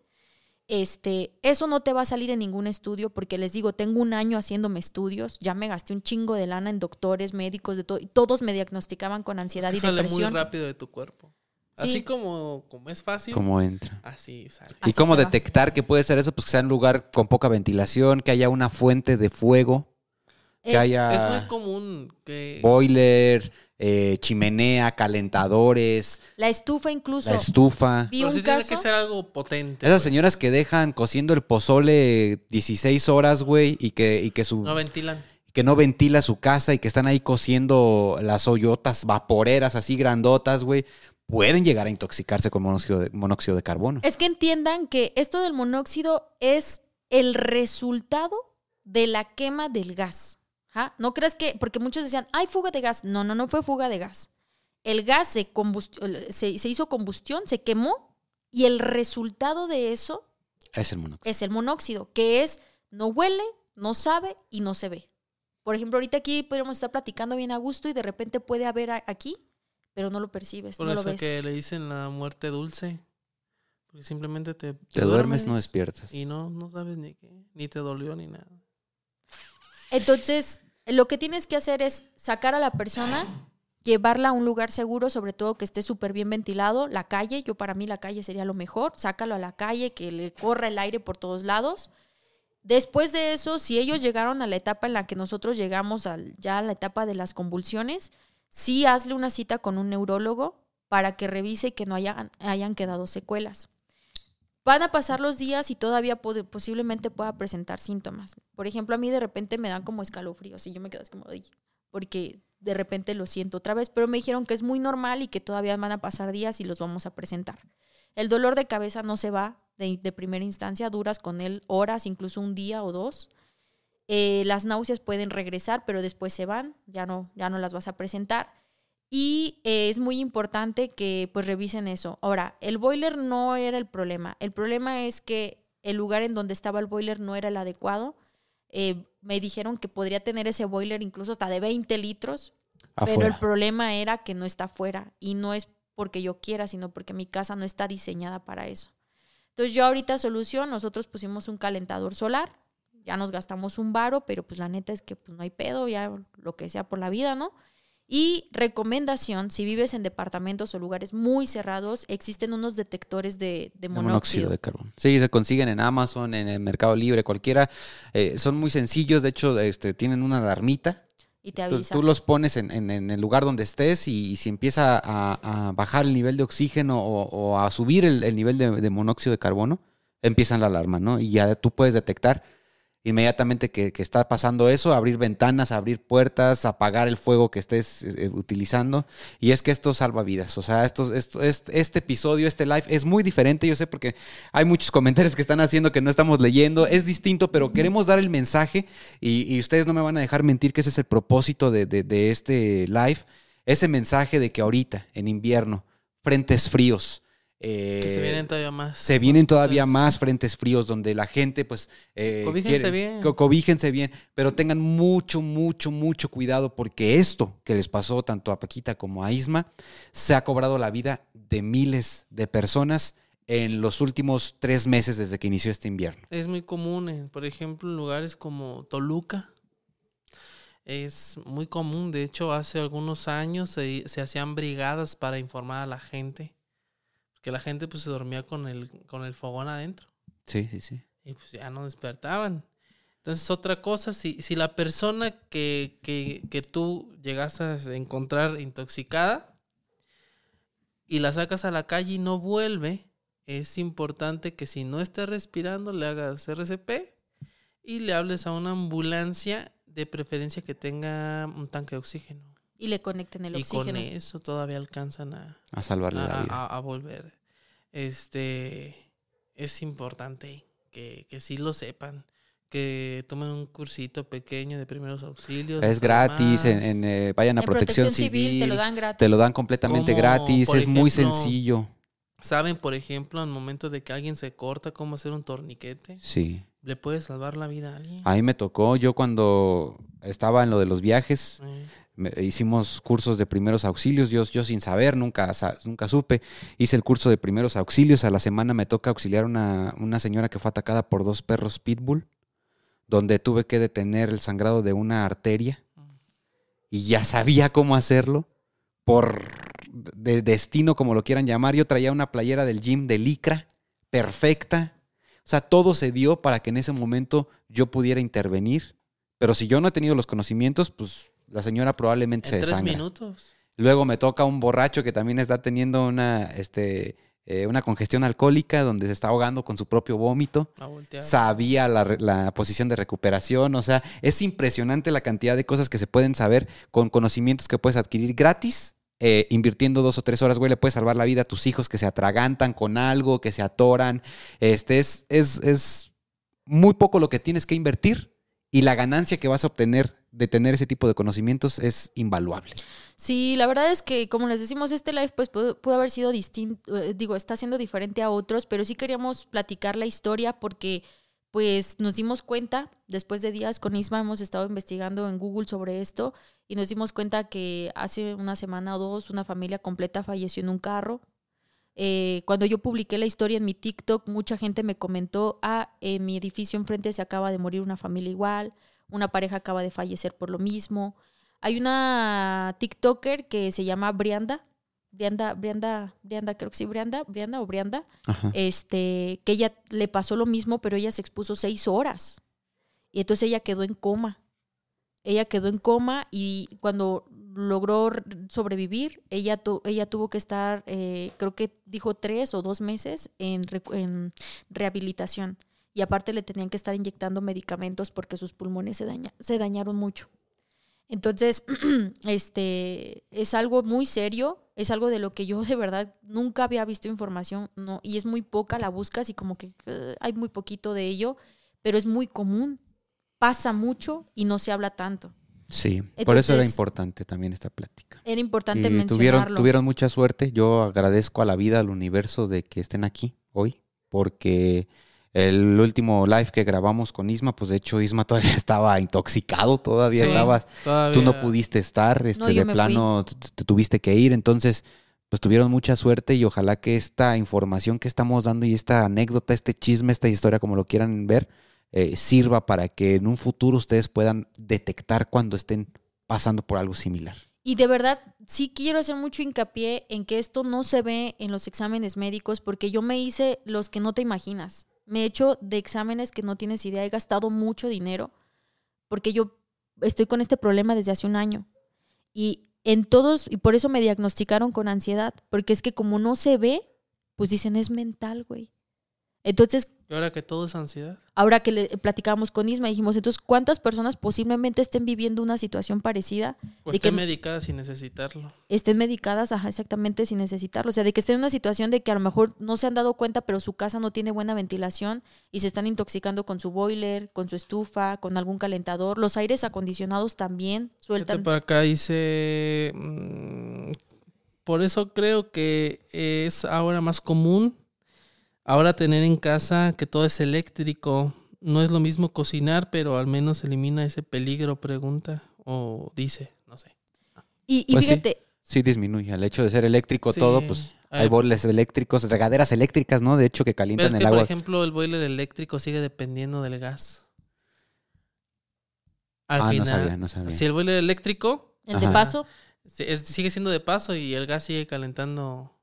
Este, eso no te va a salir en ningún estudio porque les digo, tengo un año haciéndome estudios, ya me gasté un chingo de lana en doctores, médicos, de todo, y todos me diagnosticaban con ansiedad Es que y sale muy depresión. rápido de tu cuerpo. Sí. Así como, como es fácil, ¿cómo entra? así sale. ¿Y Así cómo va. detectar que puede ser eso? Pues que sea un lugar con poca ventilación, que haya una fuente de fuego, que Eh, haya Es muy común que... boiler, eh, chimenea, calentadores, La estufa incluso. la estufa. Vi Pero un sí tiene que ser algo potente. Esas pues. señoras que dejan cociendo el pozole 16 horas, güey, y que, y que su No ventilan. que no ventila su casa y que están ahí cociendo las hoyotas vaporeras así grandotas, güey, pueden llegar a intoxicarse con monóxido de, monóxido de carbono. Es que entiendan que esto del monóxido es el resultado de la quema del gas. No creas que, porque muchos decían, hay fuga de gas. No, no, no fue fuga de gas. El gas se, se, se hizo combustión, se quemó y el resultado de eso Es el monóxido. es el monóxido, que es no huele, no sabe y no se ve. Por ejemplo, ahorita aquí podríamos estar platicando bien a gusto y de repente puede haber aquí, pero no lo percibes, Por no lo eso ves. que le dicen la muerte dulce. Porque simplemente te, Te duermes, no despiertas. Y no, no sabes ni qué. Ni te dolió ni nada. Entonces, lo que tienes que hacer es sacar a la persona, llevarla a un lugar seguro, sobre todo que esté súper bien ventilado, la calle, yo para mí la calle sería lo mejor, sácalo a la calle, que le corra el aire por todos lados. Después de eso, si ellos llegaron a la etapa en la que nosotros llegamos al, ya a la etapa de las convulsiones, sí hazle una cita con un neurólogo para que revise que no hayan, hayan quedado secuelas. Van a pasar los días y todavía posiblemente pueda presentar síntomas. Por ejemplo, a mí de repente me dan como escalofríos y yo me quedo así como, "Ay", porque de repente lo siento otra vez, pero me dijeron que es muy normal y que todavía van a pasar días y los vamos a presentar. El dolor de cabeza no se va de primera instancia, duras con él horas, incluso un día o dos. Eh, las náuseas pueden regresar, pero después se van, ya no, ya no las vas a presentar. Y eh, es muy importante que pues revisen eso. Ahora, el boiler no era el problema. El problema es que el lugar en donde estaba el boiler no era el adecuado. Eh, me dijeron que podría tener ese boiler incluso hasta de 20 litros, pero el problema era que no está afuera y no es porque yo quiera, sino porque mi casa no está diseñada para eso. Entonces yo ahorita solución, nosotros pusimos un calentador solar, ya nos gastamos un varo, pero pues la neta es que pues no hay pedo, ya lo que sea por la vida, ¿no? Y recomendación, si vives en departamentos o lugares muy cerrados, existen unos detectores de, monóxido. monóxido de carbono. Sí, se consiguen en Amazon, en el Mercado Libre, cualquiera. Eh, son muy sencillos, de hecho, este, tienen una alarmita. y te Tú, avisa. tú los pones en, en- en el lugar donde estés y, y si empieza a, a bajar el nivel de oxígeno o, o a subir el, el nivel de, de monóxido de carbono, empiezan la alarma, ¿no? Y ya tú puedes detectar inmediatamente que, que está pasando eso, abrir ventanas, abrir puertas, apagar el fuego que estés eh, utilizando. Y es que esto salva vidas. O sea, esto, esto, este, este episodio, este live es muy diferente, yo sé, porque hay muchos comentarios que están haciendo que no estamos leyendo. Es distinto, pero queremos dar el mensaje y, y ustedes no me van a dejar mentir que ese es el propósito de, de- de este live. Ese mensaje de que ahorita, en invierno, frentes fríos. Eh, Que se vienen todavía más. se vienen todavía más frentes fríos donde la gente, pues. eh, Cobíjense bien. co- cobíjense bien, pero tengan mucho, mucho, mucho cuidado porque esto que les pasó tanto a Paquita como a Isma se ha cobrado la vida de miles de personas en los últimos tres meses desde que inició este invierno. Es muy común, en, por ejemplo, en lugares como Toluca. Es muy común, de hecho, hace algunos años se, se hacían brigadas para informar a la gente. Porque la gente pues se dormía con el, con el fogón adentro. Sí, sí, sí. y pues ya no despertaban. Entonces, otra cosa, si, si la persona que, que, que tú llegas a encontrar intoxicada y la sacas a la calle y no vuelve, es importante que si no está respirando, le hagas RCP y le hables a una ambulancia, de preferencia que tenga un tanque de oxígeno. Y le conecten el y con oxígeno. eso todavía alcanzan a, A salvarle la a, vida. a- a volver. Este es importante que, que sí lo sepan. Que tomen un cursito pequeño de primeros auxilios. Es gratis, en, eh, vayan a En protección, civil, te lo dan gratis. te lo dan completamente Como, gratis, es muy sencillo. Saben, por ejemplo, al momento de que alguien se corta, cómo hacer un torniquete. Sí. Le puede salvar la vida a alguien. A mí me tocó, yo cuando estaba en lo de los viajes, Eh, hicimos cursos de primeros auxilios, yo, yo sin saber, nunca, nunca supe, hice el curso de primeros auxilios, a la semana me toca auxiliar una, una señora que fue atacada por dos perros pitbull, donde tuve que detener el sangrado de una arteria y ya sabía cómo hacerlo por de destino, como lo quieran llamar, yo traía una playera del gym de licra, perfecta, o sea, todo se dio para que en ese momento yo pudiera intervenir, pero si yo no he tenido los conocimientos, pues la señora probablemente en se tres desangra. minutos. Luego me toca un borracho que también está teniendo una, este, eh, una congestión alcohólica donde se está ahogando con su propio vómito. Sabía la, la posición de recuperación. O sea, es impresionante la cantidad de cosas que se pueden saber con conocimientos que puedes adquirir gratis. eh, invirtiendo dos o tres horas, güey, le puedes salvar la vida a tus hijos que se atragantan con algo, que se atoran. Este es, es, es muy poco lo que tienes que invertir y la ganancia que vas a obtener de tener ese tipo de conocimientos es invaluable. Sí, la verdad es que, como les decimos, este live pues pudo, haber sido distinto, eh, digo, está siendo diferente a otros, pero sí queríamos platicar la historia porque pues nos dimos cuenta, después de días con Isma hemos estado investigando en Google sobre esto y nos dimos cuenta que hace una semana o dos una familia completa falleció en un carro. Eh, cuando yo publiqué la historia en mi TikTok, mucha gente me comentó, ah, en mi edificio enfrente se acaba de morir una familia igual, una pareja acaba de fallecer por lo mismo. Hay una TikToker que se llama Brianda. Brianda, Brianda, Brianda, creo que sí, Brianda, Brianda o Brianda, Ajá. este, que ella le pasó lo mismo, pero ella se expuso seis horas. Y entonces ella quedó en coma. Ella quedó en coma y cuando logró sobrevivir, ella, tu- ella tuvo que estar, eh, creo que dijo tres o dos meses en rehabilitación. Y aparte le tenían que estar inyectando medicamentos porque sus pulmones se, daña- se dañaron mucho. Entonces, este, es algo muy serio, es algo de lo que yo de verdad nunca había visto información, no, y es muy poca, la buscas y como que hay muy poquito de ello, pero es muy común, pasa mucho y no se habla tanto. Sí, por eso era importante también esta plática. Era importante Y mencionarlo. tuvieron, tuvieron mucha suerte. Yo agradezco a la vida, al universo de que estén aquí hoy, porque el último live que grabamos con Isma, pues de hecho Isma todavía estaba intoxicado, todavía Sí, estabas, todavía- tú no pudiste estar, este, No, de plano te, te tuviste que ir, entonces pues tuvieron mucha suerte y ojalá que esta información que estamos dando y esta anécdota, este chisme, esta historia, como lo quieran ver, eh, sirva para que en un futuro ustedes puedan detectar cuando estén pasando por algo similar. Y de verdad, sí quiero hacer mucho hincapié en que esto no se ve en los exámenes médicos porque yo me hice los que no te imaginas. Me he hecho de exámenes que no tienes idea. He gastado mucho dinero porque yo estoy con este problema desde hace un año. Y en todos, y por eso me diagnosticaron con ansiedad, porque es que como no se ve, pues dicen es mental, güey. Entonces, Y ahora que todo es ansiedad. Ahora que le platicábamos con Isma, dijimos, entonces, ¿cuántas personas posiblemente estén viviendo una situación parecida? O De esté que- medicada sin necesitarlo. estén medicadas ajá, exactamente sin necesitarlo. O sea, de que estén en una situación de que a lo mejor no se han dado cuenta, pero su casa no tiene buena ventilación y se están intoxicando con su boiler, con su estufa, con algún calentador. Los aires acondicionados también sueltan. por acá dice. mm, por eso creo que es ahora más común. Ahora tener en casa que todo es eléctrico. No es lo mismo cocinar, pero al menos elimina ese peligro, pregunta. O dice, no sé. Y, y Pues sí. fíjate, Sí disminuye. Al hecho de ser eléctrico Sí. todo, pues hay Ay. boiles eléctricos, regaderas eléctricas, ¿no? De hecho, que Pero calientan es que, el por agua. ejemplo, el boiler eléctrico sigue dependiendo del gas. Al ah, no sabía, no sabía. si el boiler eléctrico el de paso, es- sigue siendo de paso y el gas sigue calentando.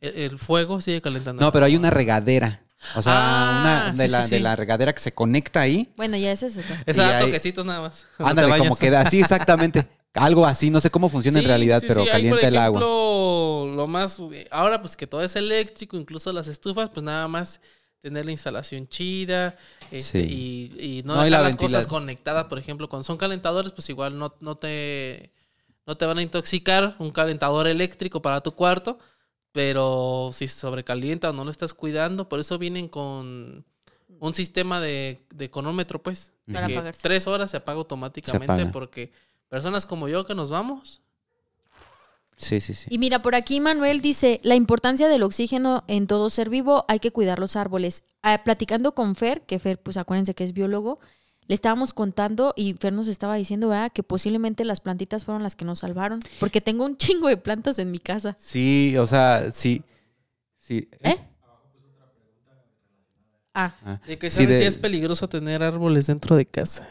El, el fuego sigue calentando. No, pero hay una regadera. O sea, Ah, una de, sí, la, sí, de la regadera que se conecta ahí. bueno, ya es eso. Esa y da hay- toquecitos nada más. Ándale, como queda así exactamente. Algo así, no sé cómo funciona en realidad, sí, pero calienta por el agua. ejemplo, lo más ahora pues que todo es eléctrico, incluso las estufas, pues nada más tener la instalación chida este, Sí. y, y no, No, y dejar la las cosas conectadas, por ejemplo, cuando son calentadores, pues igual no, no te no te van a intoxicar un calentador eléctrico para tu cuarto, pero si se sobrecalienta o no lo estás cuidando, por eso vienen con un sistema de, de cronómetro, pues, Para que apagarse. tres horas se apaga automáticamente apaga. porque personas como yo que nos vamos, Sí, sí, sí. Y mira, por aquí Manuel dice, la importancia del oxígeno en todo ser vivo, hay que cuidar los árboles. Ah, platicando con Fer, que Fer, pues acuérdense que es biólogo, le estábamos contando y Fer nos estaba diciendo, ¿verdad? Que posiblemente las plantitas fueron las que nos salvaron. Porque tengo un chingo de plantas en mi casa. Sí, o sea, sí. sí. ¿Eh? Ah, Ah. De que Sí, de- si es peligroso tener árboles dentro de casa.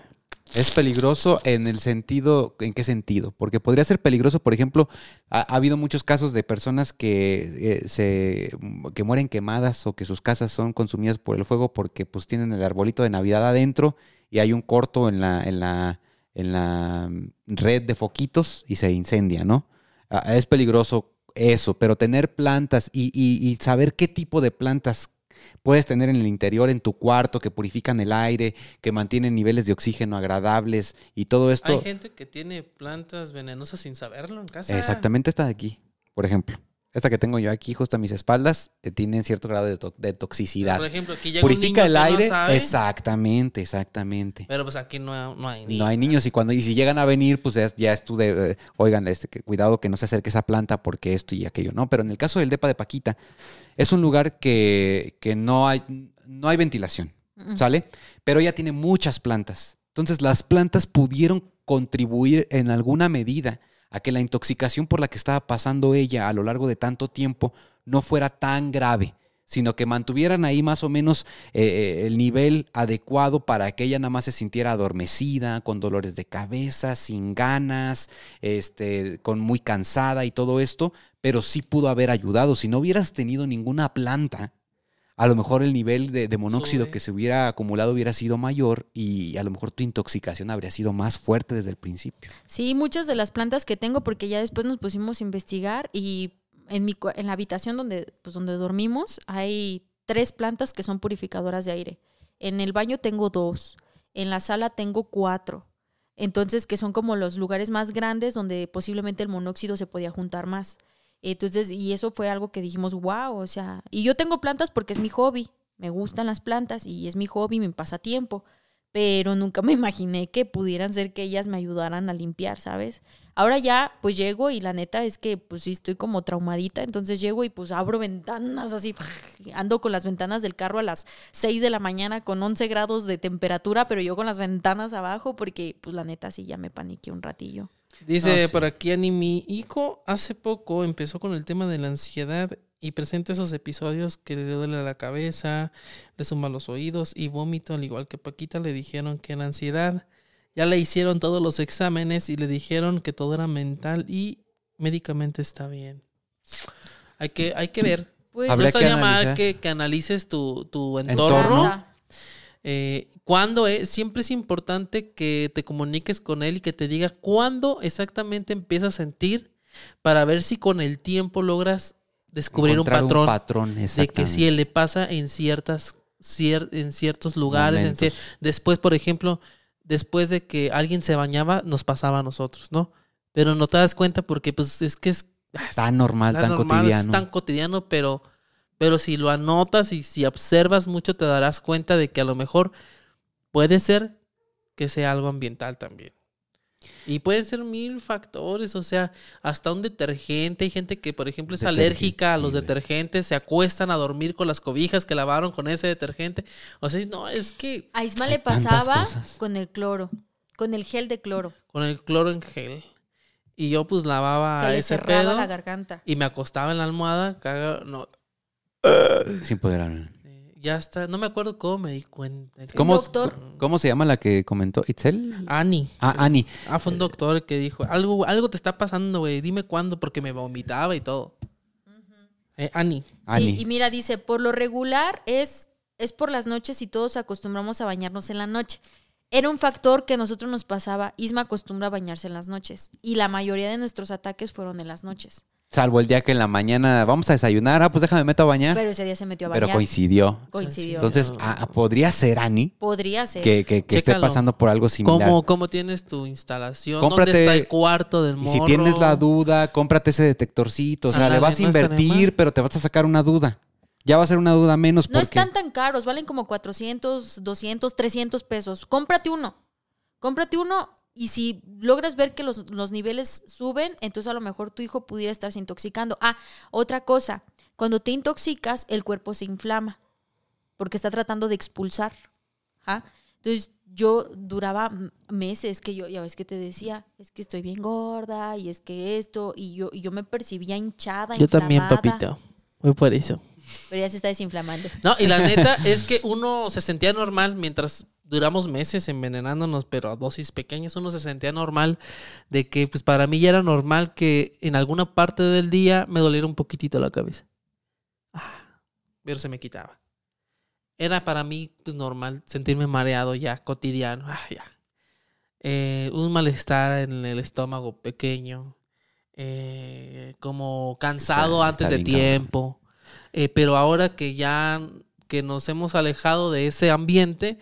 Es peligroso en el sentido, ¿en qué sentido? Porque podría ser peligroso, por ejemplo, ha, ha habido muchos casos de personas que eh, se que mueren quemadas o que sus casas son consumidas por el fuego porque pues tienen el arbolito de Navidad adentro y hay un corto en la en la en la red de foquitos y se incendia, ¿no? Ah, es peligroso eso, pero tener plantas y, y- y saber qué tipo de plantas puedes tener en el interior, en tu cuarto, que purifican el aire, que mantienen niveles de oxígeno agradables y todo esto. Hay gente que tiene plantas venenosas sin saberlo en casa. Exactamente esta de aquí, por ejemplo. Esta que tengo yo aquí, justo a mis espaldas, eh, tiene cierto grado de, to- de toxicidad. Por ejemplo, aquí llega un Purifica niño el que no aire. sabe, exactamente, exactamente. Pero pues aquí no, no hay No hay niños y cuando y si llegan a venir, pues ya, ya es tú de, eh, oigan, este, que cuidado que no se acerque esa planta porque esto y aquello, ¿no? Pero en el caso del depa de Paquita, es un lugar que, que no hay, no hay ventilación, ¿sale? Pero ella tiene muchas plantas. Entonces las plantas pudieron contribuir en alguna medida a que la intoxicación por la que estaba pasando ella a lo largo de tanto tiempo no fuera tan grave, sino que mantuvieran ahí más o menos eh, eh, el nivel adecuado para que ella nada más se sintiera adormecida, con dolores de cabeza, sin ganas, este, con muy cansada y todo esto, pero sí pudo haber ayudado. Si no hubieras tenido ninguna planta, a lo mejor el nivel de, de monóxido Sube. que se hubiera acumulado hubiera sido mayor y a lo mejor tu intoxicación habría sido más fuerte desde el principio. Sí, muchas de las plantas que tengo, porque ya después nos pusimos a investigar y en, mi, en la habitación donde, pues, donde dormimos hay tres plantas que son purificadoras de aire. En el baño tengo dos, en la sala tengo cuatro. Entonces, que son como los lugares más grandes donde posiblemente el monóxido se podía juntar más. Entonces, y eso fue algo que dijimos, wow, o sea, y yo tengo plantas porque es mi hobby, me gustan las plantas y es mi hobby, mi pasatiempo, pero nunca me imaginé que pudieran ser que ellas me ayudaran a limpiar, ¿sabes? Ahora ya, pues llego y la neta es que, pues sí, estoy como traumadita, entonces llego y pues abro ventanas así, ando con las ventanas del carro a las 6 de la mañana con 11 grados de temperatura, pero yo con las ventanas abajo porque, pues la neta sí ya me paniqué un ratillo. Dice Ah, sí. por aquí, Ani, mi hijo hace poco empezó con el tema de la ansiedad y presenta esos episodios que le duele la cabeza, le suma los oídos y vómito, al igual que Paquita le dijeron que era ansiedad. Ya le hicieron todos los exámenes y le dijeron que todo era mental y médicamente está bien. Hay que, hay que ver. Pues, No que estaría mal analizar. que, que analices tu, tu Entorno. entorno. Eh, ¿Cuándo es? Siempre es importante que te comuniques con él y que te diga cuándo exactamente empiezas a sentir para ver si con el tiempo logras descubrir un patrón patrón, de que si le pasa en ciertas cier- en ciertos lugares. en cier- después, por ejemplo, después de que alguien se bañaba, nos pasaba a nosotros, ¿no? Pero no te das cuenta porque pues es que es Tan normal, tan tan normal, cotidiano. es tan cotidiano, pero, pero si lo anotas y si observas mucho te darás cuenta de que a lo mejor puede ser que sea algo ambiental también. Y pueden ser mil factores, o sea, hasta un detergente. Hay gente que, por ejemplo, es Detergente, alérgica a sí, los güey. detergentes, se acuestan a dormir con las cobijas que lavaron con ese detergente. O sea, no, es que A Isma le tantas pasaba cosas. con el cloro, con el gel de cloro. con el cloro en gel. Y yo pues lavaba Se le ese cerraba pedo la garganta. y me acostaba en la almohada, caga- no, Sin poder hablar. Eh, ya está, no me acuerdo cómo me di cuenta. que- ¿Cómo, doctor. ¿Cómo se llama la que comentó? ¿Itzel? Ani. Ah, Ani. Ah, fue un doctor que dijo, algo, algo te está pasando, güey, dime cuándo, porque me vomitaba y todo. Eh, Ani. Ani. Sí, y mira, dice, por lo regular es, es por las noches y todos acostumbramos a bañarnos en la noche. Era un factor que a nosotros nos pasaba. Isma acostumbra a bañarse en las noches. Y la mayoría de nuestros ataques fueron en las noches. Salvo el día que en la mañana vamos a desayunar. Ah, pues déjame meto a bañar. Pero, Pero ese día se metió a bañar. coincidió. Coincidió. Entonces, ah, podría ser Ani Podría ser. que, que- que esté pasando por algo similar. ¿Cómo, ¿Cómo tienes tu instalación? Cómprate- ¿Dónde está el cuarto del Y morro? si tienes la duda, cómprate ese detectorcito. O sea, le vas a invertir, pero te vas a sacar una duda. Ya va a ser una duda menos No porque... están tan caros, valen como 400, 200, 300 pesos. Cómprate uno. Cómprate uno y si logras ver que los, los niveles suben, entonces a lo mejor tu hijo pudiera estarse intoxicando. Ah, otra cosa, cuando te intoxicas, el cuerpo se inflama porque está tratando de expulsar. Ajá. Entonces yo duraba meses que yo, ya ves que te decía, es que estoy bien gorda y es que esto, y yo, y yo me percibía hinchada. Yo también, papito. Fue por eso. Pero ya se está desinflamando. No, y la neta es que uno se sentía normal mientras duramos meses envenenándonos, pero a dosis pequeñas, uno se sentía normal de que, pues para mí ya era normal que en alguna parte del día me doliera un poquitito la cabeza. Ah, pero se me quitaba. Era para mí, pues normal sentirme mareado ya, cotidiano. Ah, ya. Eh, un malestar en el estómago pequeño. eh, como cansado está- antes de tiempo. Eh, pero ahora que ya que nos hemos alejado de ese ambiente,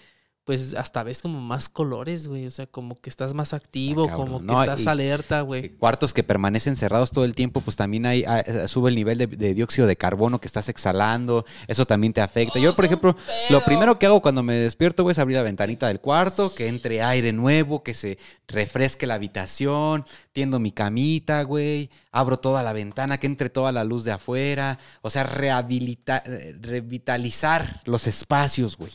pues hasta ves como más colores, güey. O sea, como que estás más activo, Está cabrón. como que No, estás y- alerta, Eh, güey. Cuartos que permanecen cerrados todo el tiempo, pues también hay, ah, eh, sube el nivel de, de dióxido de carbono que estás exhalando. Eso también te afecta. Yo, por ejemplo, lo primero que hago cuando me despierto, güey, es abrir la ventanita del cuarto, que entre aire nuevo, que se refresque la habitación, tiendo mi camita, güey, abro toda la ventana, que entre toda la luz de afuera. O sea, rehabilitar, eh, revitalizar los espacios, güey.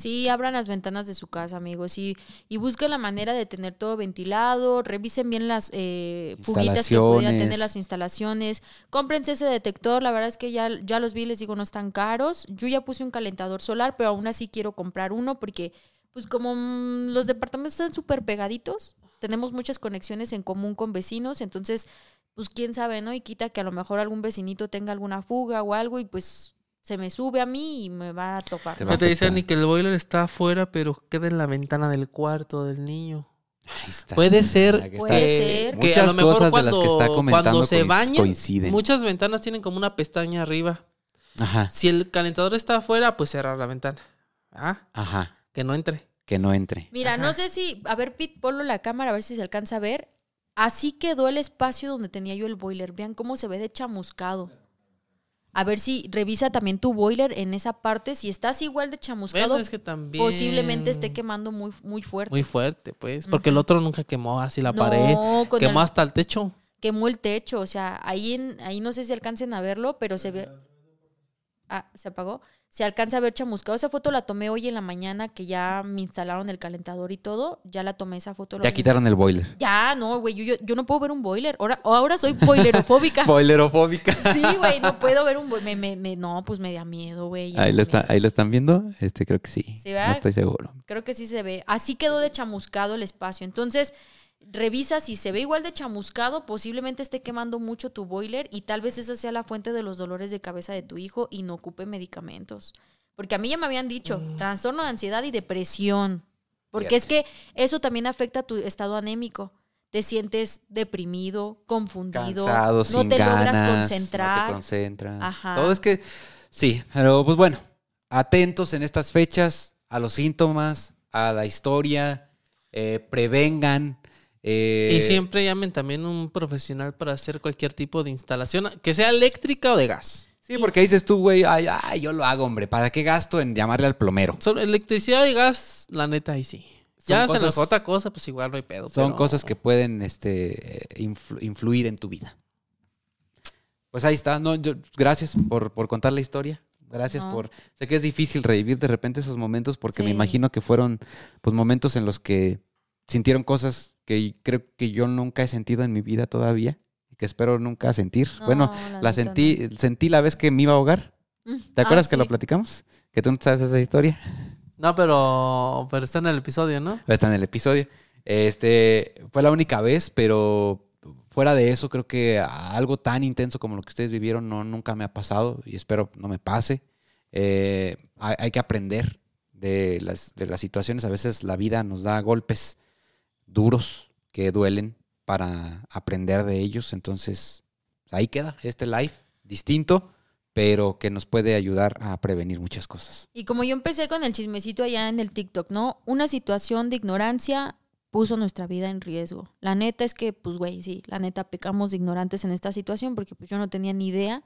Sí, abran las ventanas de su casa, amigos, y, y busquen la manera de tener todo ventilado, revisen bien las eh, fuguitas que pudieran tener las instalaciones, cómprense ese detector, la verdad es que ya, ya los vi, les digo, no están caros. Yo ya puse un calentador solar, pero aún así quiero comprar uno porque, pues como mm, los departamentos están súper pegaditos, tenemos muchas conexiones en común con vecinos, entonces, pues quién sabe, ¿no? Y quita que a lo mejor algún vecinito tenga alguna fuga o algo y pues se me sube a mí y me va a topar. Te ¿no? te dicen ni que el boiler está afuera, pero queda en la ventana del cuarto del niño. Ahí está. Puede ser. Puede ser. que a Muchas lo mejor cosas de cuando, las que está comentando cuando se bañan, coinciden. muchas ventanas tienen como una pestaña arriba. Ajá, Si el calentador está afuera, pues cerrar la ventana. Ah, ajá. que no entre. Que no entre. Mira, Ajá. no sé si, a ver, Pete, ponlo en la cámara a ver si se alcanza a ver. Así quedó el espacio donde tenía yo el boiler. Vean cómo se ve de chamuscado. A ver si revisa también tu boiler en esa parte. Si estás igual de chamuscado, Bueno, es que también... posiblemente esté quemando muy, muy fuerte. Muy fuerte, pues. Porque el otro nunca quemó así la No, pared. Quemó el- hasta el techo. quemó el techo. O sea, ahí, en, ahí no sé si alcancen a verlo, pero se ve. Ah, se apagó. Se alcanza a ver chamuscado. Esa foto la tomé hoy en la mañana que ya me instalaron el calentador y todo. Ya la tomé esa foto. Ya quitaron el boiler. Ya, no, güey, yo, yo, yo no puedo ver un boiler. Ahora, ahora soy boilerofóbica. Boilerofóbica. sí, güey, no puedo ver un boiler. Me, me, me- no, pues me da miedo, güey. Ahí lo, está, ahí lo están viendo. Este creo que sí. Sí, no estoy seguro. Creo que sí se ve. Así quedó de chamuscado el espacio. Entonces, revisa si se ve igual de chamuscado, posiblemente esté quemando mucho tu boiler y tal vez esa sea la fuente de los dolores de cabeza de tu hijo y no ocupe medicamentos. Porque a mí ya me habían dicho, Mm. trastorno de ansiedad y depresión. Porque es que eso también afecta tu estado anémico. Te sientes deprimido, confundido, Cansado, no sin te ganas, logras No concentrar. te concentras. Ajá. Todo es que sí, pero pues bueno. atentos en estas fechas a los síntomas, a la historia, eh, prevengan. Eh, Y siempre llamen también un profesional para hacer cualquier tipo de instalación, que sea eléctrica o de gas. Sí, porque dices tú, güey, ay, ay, yo lo hago, hombre. ¿Para qué gasto en llamarle al plomero? Sobre electricidad y gas, la neta, ahí sí. Ya se nos otra cosa, pues igual no hay pedo. Son pero- cosas que pueden este, influ- influir en tu vida. Pues ahí está. No, yo- gracias por, por contar la historia. Gracias No. por... Sé que es difícil revivir de repente esos momentos porque me imagino que fueron pues, momentos en los que sintieron cosas que creo que yo nunca he sentido en mi vida todavía y que espero nunca sentir. No, bueno, la sentí, sentí la vez que me iba a ahogar. Mm. ¿Te acuerdas Ah, que lo platicamos? Que tú no sabes esa historia. No, pero, pero está en el episodio, ¿no? Está en el episodio. Este, fue la única vez, pero fuera de eso, creo que algo tan intenso como lo que ustedes vivieron no, nunca me ha pasado y espero no me pase. Eh, hay, hay que aprender de las, de las situaciones. A veces la vida nos da golpes duros que duelen para aprender de ellos. Entonces, ahí queda este live distinto, pero que nos puede ayudar a prevenir muchas cosas. Y como yo empecé con el chismecito allá en el TikTok, ¿no? Una situación de ignorancia puso nuestra vida en riesgo. La neta es que, pues, güey, sí, la neta pecamos de ignorantes en esta situación porque pues yo no tenía ni idea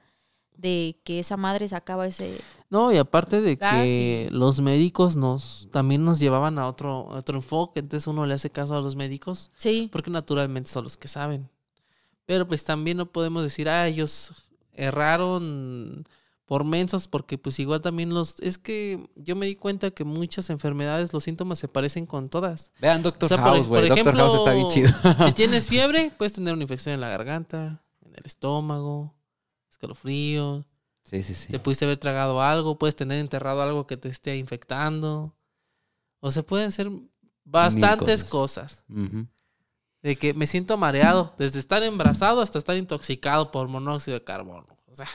de que esa madre sacaba ese... No, y aparte de Gas que y- los médicos nos también nos llevaban a otro, a otro enfoque, entonces uno le hace caso a los médicos Sí, porque naturalmente son los que saben. Pero pues también no podemos decir, ah, ellos erraron por mensos, porque pues igual también los... Es que yo me di cuenta que muchas enfermedades, los síntomas se parecen con todas. Vean Doctor O sea, por- House, güey. Doctor House está bien chido. Si tienes fiebre, puedes tener una infección en la garganta, en el estómago, escalofrío. Sí, sí, sí. Te pudiste haber tragado algo, puedes tener enterrado algo que te esté infectando. O se pueden ser bastantes cosas. De que me siento mareado, desde estar embarazado hasta estar intoxicado por monóxido de carbono. O sea,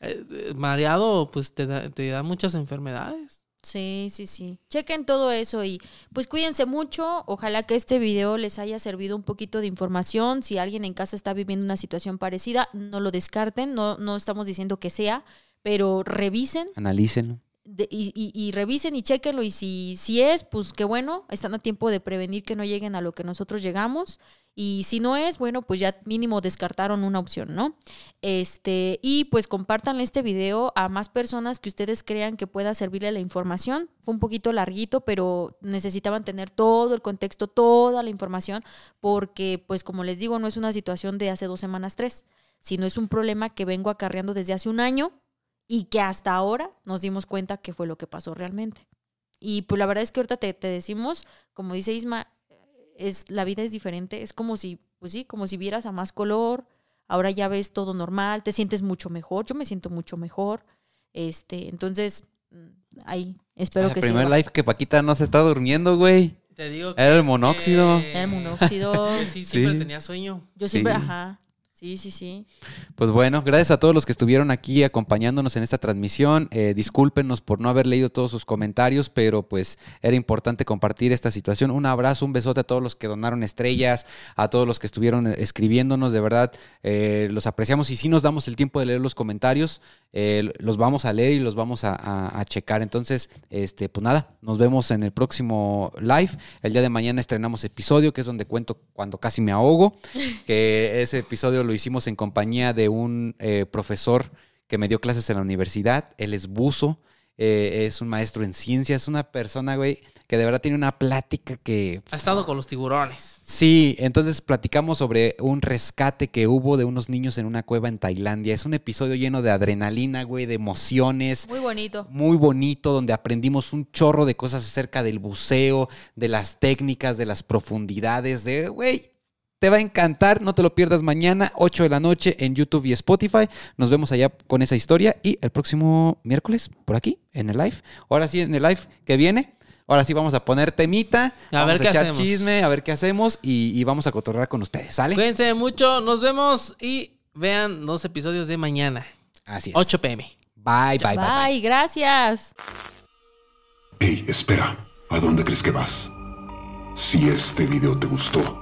eh, eh, mareado pues te da, te da muchas enfermedades. Sí, sí, sí. Chequen todo eso y pues cuídense mucho. Ojalá que este video les haya servido un poquito de información. Si alguien en casa está viviendo una situación parecida, no lo descarten. No, no estamos diciendo que sea, pero revisen Analícenlo. Y- y revisen y chequenlo. Y si, si es, pues qué bueno, están a tiempo de prevenir que no lleguen a lo que nosotros llegamos. Y si no es, bueno, pues ya mínimo descartaron una opción, ¿no? Este, y pues compartan este video a más personas que ustedes crean que pueda servirle la información. Fue un poquito larguito, pero necesitaban tener todo el contexto, toda la información, porque, pues como les digo, no es una situación de hace dos semanas, tres, sino es un problema que vengo acarreando desde hace un año y que hasta ahora nos dimos cuenta que fue lo que pasó realmente. Y pues la verdad es que ahorita te, te decimos, como dice Isma, es, la vida es diferente, es como si, pues sí, como si vieras a más color, ahora ya ves todo normal, te sientes mucho mejor, yo me siento mucho mejor, este, entonces, mm, ahí, espero el que primer sirva. live que Paquita no se está durmiendo, güey. Te digo Era el monóxido. que- Era el monóxido. que sí, siempre Sí. tenía sueño. Yo siempre, Sí. ajá, sí, sí, sí. Pues bueno, gracias a todos los que estuvieron aquí acompañándonos en esta transmisión. Eh, discúlpenos por no haber leído todos sus comentarios, pero pues era importante compartir esta situación. Un abrazo, un besote a todos los que donaron estrellas, a todos los que estuvieron eh, escribiéndonos, de verdad, eh, los apreciamos y sí nos damos el tiempo de leer los comentarios, los vamos a leer y los vamos a, a- a checar. Entonces, este, pues nada, nos vemos en el próximo live. El día de mañana estrenamos episodio, que es donde cuento cuando casi me ahogo, que ese episodio lo hicimos en compañía de un eh, profesor que me dio clases en la universidad. Él es buzo, eh, es un maestro en ciencias, es una persona, güey, que de verdad tiene una plática que Ha estado con los tiburones. Sí, entonces platicamos sobre un rescate que hubo de unos niños en una cueva en Tailandia. Es un episodio lleno de adrenalina, güey, de emociones. Muy bonito. Muy bonito, donde aprendimos un chorro de cosas acerca del buceo, de las técnicas, de las profundidades, de, güey, te va a encantar, no te lo pierdas mañana, 8 de la noche en YouTube y Spotify. Nos vemos allá con esa historia y el próximo miércoles por aquí, en el live. Ahora sí, en el live que viene. Ahora sí vamos a poner temita, A vamos ver qué echar hacemos. chisme, a ver qué hacemos y, y vamos a cotorrear con ustedes, ¿sale? Cuídense mucho, nos vemos y vean los episodios de mañana, Así es. 8 pm. Bye, bye, bye. bye. Bye, gracias. Hey, espera, ¿a dónde crees que vas? Si este video te gustó,